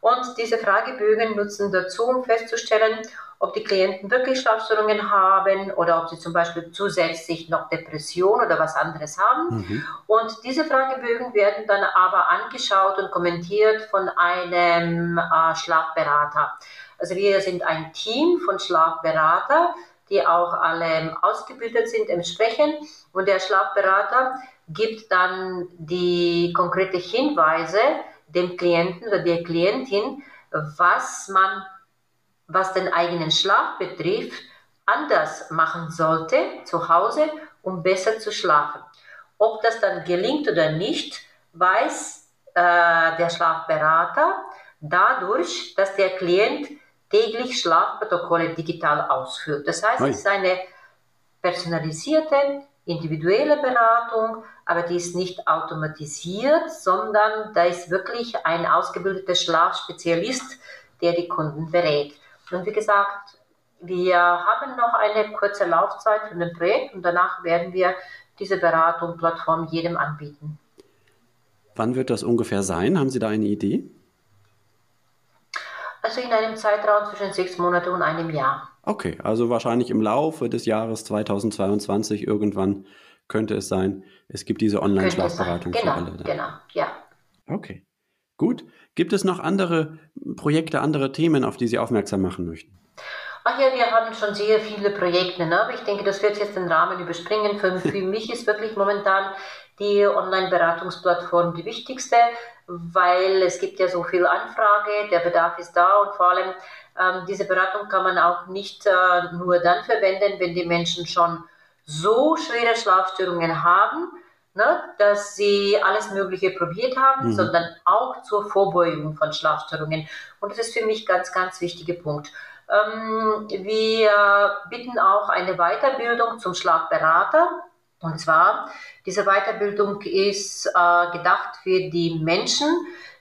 Und diese Fragebögen nutzen dazu, um festzustellen, ob die Klienten wirklich Schlafstörungen haben oder ob sie zum Beispiel zusätzlich noch Depression oder was anderes haben. Mhm. Und diese Fragebögen werden dann aber angeschaut und kommentiert von einem äh, Schlafberater. Also wir sind ein Team von Schlafberater, die auch alle ausgebildet sind entsprechend. Und der Schlafberater gibt dann die konkrete Hinweise dem Klienten oder der Klientin, was man, was den eigenen Schlaf betrifft, anders machen sollte zu Hause, um besser zu schlafen. Ob das dann gelingt oder nicht, weiß äh, der Schlafberater dadurch, dass der Klient täglich Schlafprotokolle digital ausführt. Das heißt, es ist eine personalisierte, individuelle Beratung, aber die ist nicht automatisiert, sondern da ist wirklich ein ausgebildeter Schlafspezialist, der die Kunden berät. Und wie gesagt, wir haben noch eine kurze Laufzeit für ein Projekt und danach werden wir diese Beratung, Plattform jedem anbieten. Wann wird das ungefähr sein? Haben Sie da eine Idee? Also in einem Zeitraum zwischen sechs Monaten und einem Jahr. Okay, also wahrscheinlich im Laufe des Jahres 2022 irgendwann könnte es sein. Es gibt diese Online-Schlafberatung genau, für alle. Dann. Genau, ja. Okay, gut. Gibt es noch andere Projekte, andere Themen, auf die Sie aufmerksam machen möchten? Ach ja, wir haben schon sehr viele Projekte, ne? aber ich denke, das wird jetzt den Rahmen überspringen. Für, für mich ist wirklich momentan die Online-Beratungsplattform die wichtigste, weil es gibt ja so viel Anfrage, der Bedarf ist da und vor allem ähm, diese Beratung kann man auch nicht äh, nur dann verwenden, wenn die Menschen schon so schwere Schlafstörungen haben, ne, dass sie alles Mögliche probiert haben, mhm. sondern auch zur Vorbeugung von Schlafstörungen. Und das ist für mich ganz, ganz wichtiger Punkt. Ähm, wir bitten auch eine Weiterbildung zum Schlafberater. Und zwar, diese Weiterbildung ist äh, gedacht für die Menschen,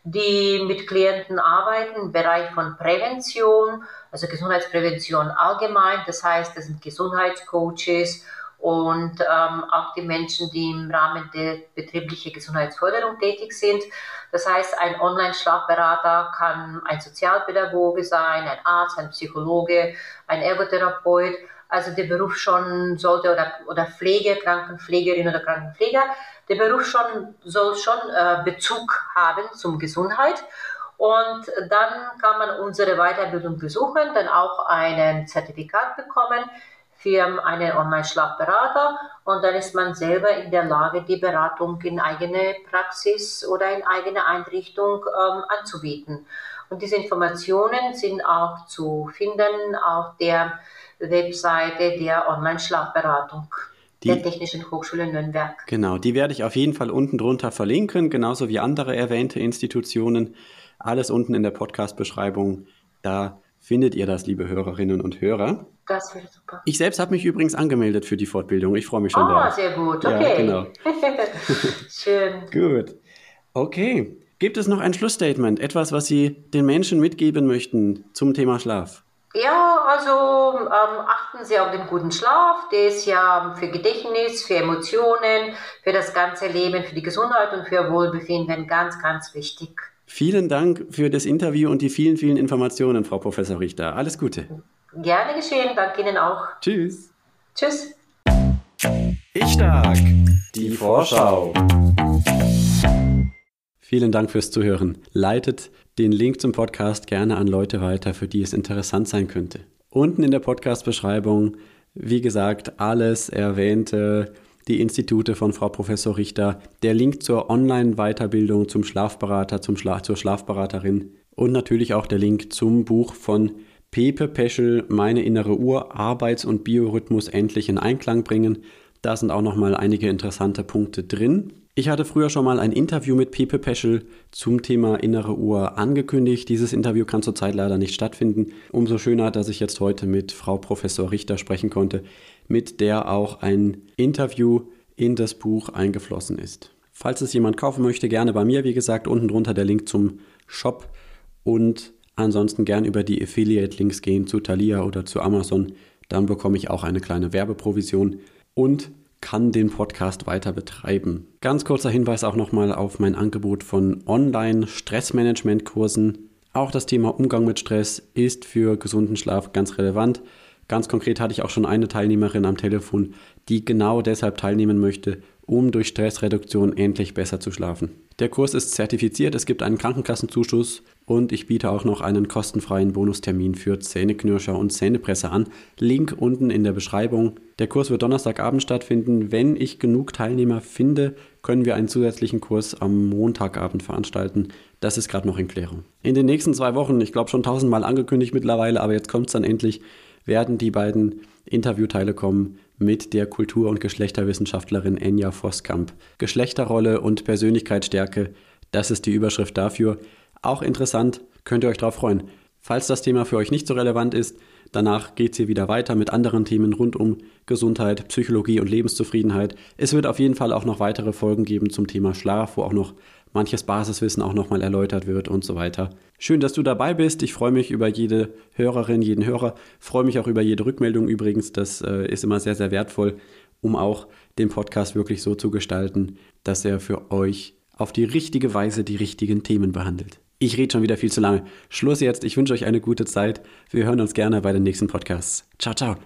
die mit Klienten arbeiten im Bereich von Prävention, also Gesundheitsprävention allgemein. Das heißt, das sind Gesundheitscoaches und ähm, auch die Menschen, die im Rahmen der betrieblichen Gesundheitsförderung tätig sind. Das heißt, ein Online-Schlafberater kann ein Sozialpädagoge sein, ein Arzt, ein Psychologe, ein Ergotherapeut. Also der Beruf schon sollte oder, oder Pflege, Krankenpflegerin oder Krankenpfleger, der Beruf schon soll schon äh, Bezug haben zum Gesundheit. Und dann kann man unsere Weiterbildung besuchen, dann auch ein Zertifikat bekommen für einen Online-Schlafberater und dann ist man selber in der Lage, die Beratung in eigene Praxis oder in eigene Einrichtung ähm, anzubieten. Und diese Informationen sind auch zu finden auf der Webseite der Online-Schlafberatung. Die, der Technischen Hochschule Nürnberg. Genau, die werde ich auf jeden Fall unten drunter verlinken, genauso wie andere erwähnte Institutionen. Alles unten in der Podcast-Beschreibung. Da findet ihr das, liebe Hörerinnen und Hörer. Das wäre super. Ich selbst habe mich übrigens angemeldet für die Fortbildung. Ich freue mich schon oh, drauf. Ah, sehr gut. Okay. Ja, genau. Schön. gut. Okay. Gibt es noch ein Schlussstatement? Etwas, was Sie den Menschen mitgeben möchten zum Thema Schlaf? Ja, also ähm, achten Sie auf den guten Schlaf. Der ist ja für Gedächtnis, für Emotionen, für das ganze Leben, für die Gesundheit und für Wohlbefinden ganz, ganz wichtig. Vielen Dank für das Interview und die vielen, vielen Informationen, Frau Professor Richter. Alles Gute. Gerne geschehen, danke Ihnen auch. Tschüss. Tschüss. Ich stark. Die Vorschau. Vielen Dank fürs Zuhören. Leitet den Link zum Podcast gerne an Leute weiter, für die es interessant sein könnte. Unten in der Podcast-Beschreibung, wie gesagt, alles erwähnte, die Institute von Frau Professor Richter, der Link zur Online-Weiterbildung zum Schlafberater, zum Schla zur Schlafberaterin und natürlich auch der Link zum Buch von Pepe Peschel, Meine innere Uhr, Arbeits- und Biorhythmus endlich in Einklang bringen. Da sind auch nochmal einige interessante Punkte drin. Ich hatte früher schon mal ein Interview mit Pepe Peschel zum Thema innere Uhr angekündigt. Dieses Interview kann zurzeit leider nicht stattfinden. Umso schöner, dass ich jetzt heute mit Frau Professor Richter sprechen konnte, mit der auch ein Interview in das Buch eingeflossen ist. Falls es jemand kaufen möchte, gerne bei mir. Wie gesagt, unten drunter der Link zum Shop und Ansonsten gern über die Affiliate-Links gehen zu Thalia oder zu Amazon. Dann bekomme ich auch eine kleine Werbeprovision und kann den Podcast weiter betreiben. Ganz kurzer Hinweis auch nochmal auf mein Angebot von Online-Stressmanagement-Kursen. Auch das Thema Umgang mit Stress ist für gesunden Schlaf ganz relevant. Ganz konkret hatte ich auch schon eine Teilnehmerin am Telefon, die genau deshalb teilnehmen möchte, um durch Stressreduktion endlich besser zu schlafen. Der Kurs ist zertifiziert, es gibt einen Krankenkassenzuschuss und ich biete auch noch einen kostenfreien Bonustermin für Zähneknirscher und Zähnepresse an. Link unten in der Beschreibung. Der Kurs wird Donnerstagabend stattfinden. Wenn ich genug Teilnehmer finde, können wir einen zusätzlichen Kurs am Montagabend veranstalten. Das ist gerade noch in Klärung. In den nächsten zwei Wochen, ich glaube schon tausendmal angekündigt mittlerweile, aber jetzt kommt es dann endlich, werden die beiden Interviewteile kommen mit der Kultur- und Geschlechterwissenschaftlerin Enya Voskamp. Geschlechterrolle und Persönlichkeitsstärke, das ist die Überschrift dafür. Auch interessant, könnt ihr euch darauf freuen. Falls das Thema für euch nicht so relevant ist, danach geht es hier wieder weiter mit anderen Themen rund um Gesundheit, Psychologie und Lebenszufriedenheit. Es wird auf jeden Fall auch noch weitere Folgen geben zum Thema Schlaf, wo auch noch manches Basiswissen auch nochmal erläutert wird und so weiter. Schön, dass du dabei bist. Ich freue mich über jede Hörerin, jeden Hörer. Freue mich auch über jede Rückmeldung übrigens. Das äh, ist immer sehr, sehr wertvoll, um auch den Podcast wirklich so zu gestalten, dass er für euch auf die richtige Weise die richtigen Themen behandelt. Ich rede schon wieder viel zu lange. Schluss jetzt. Ich wünsche euch eine gute Zeit. Wir hören uns gerne bei den nächsten Podcasts. Ciao, ciao.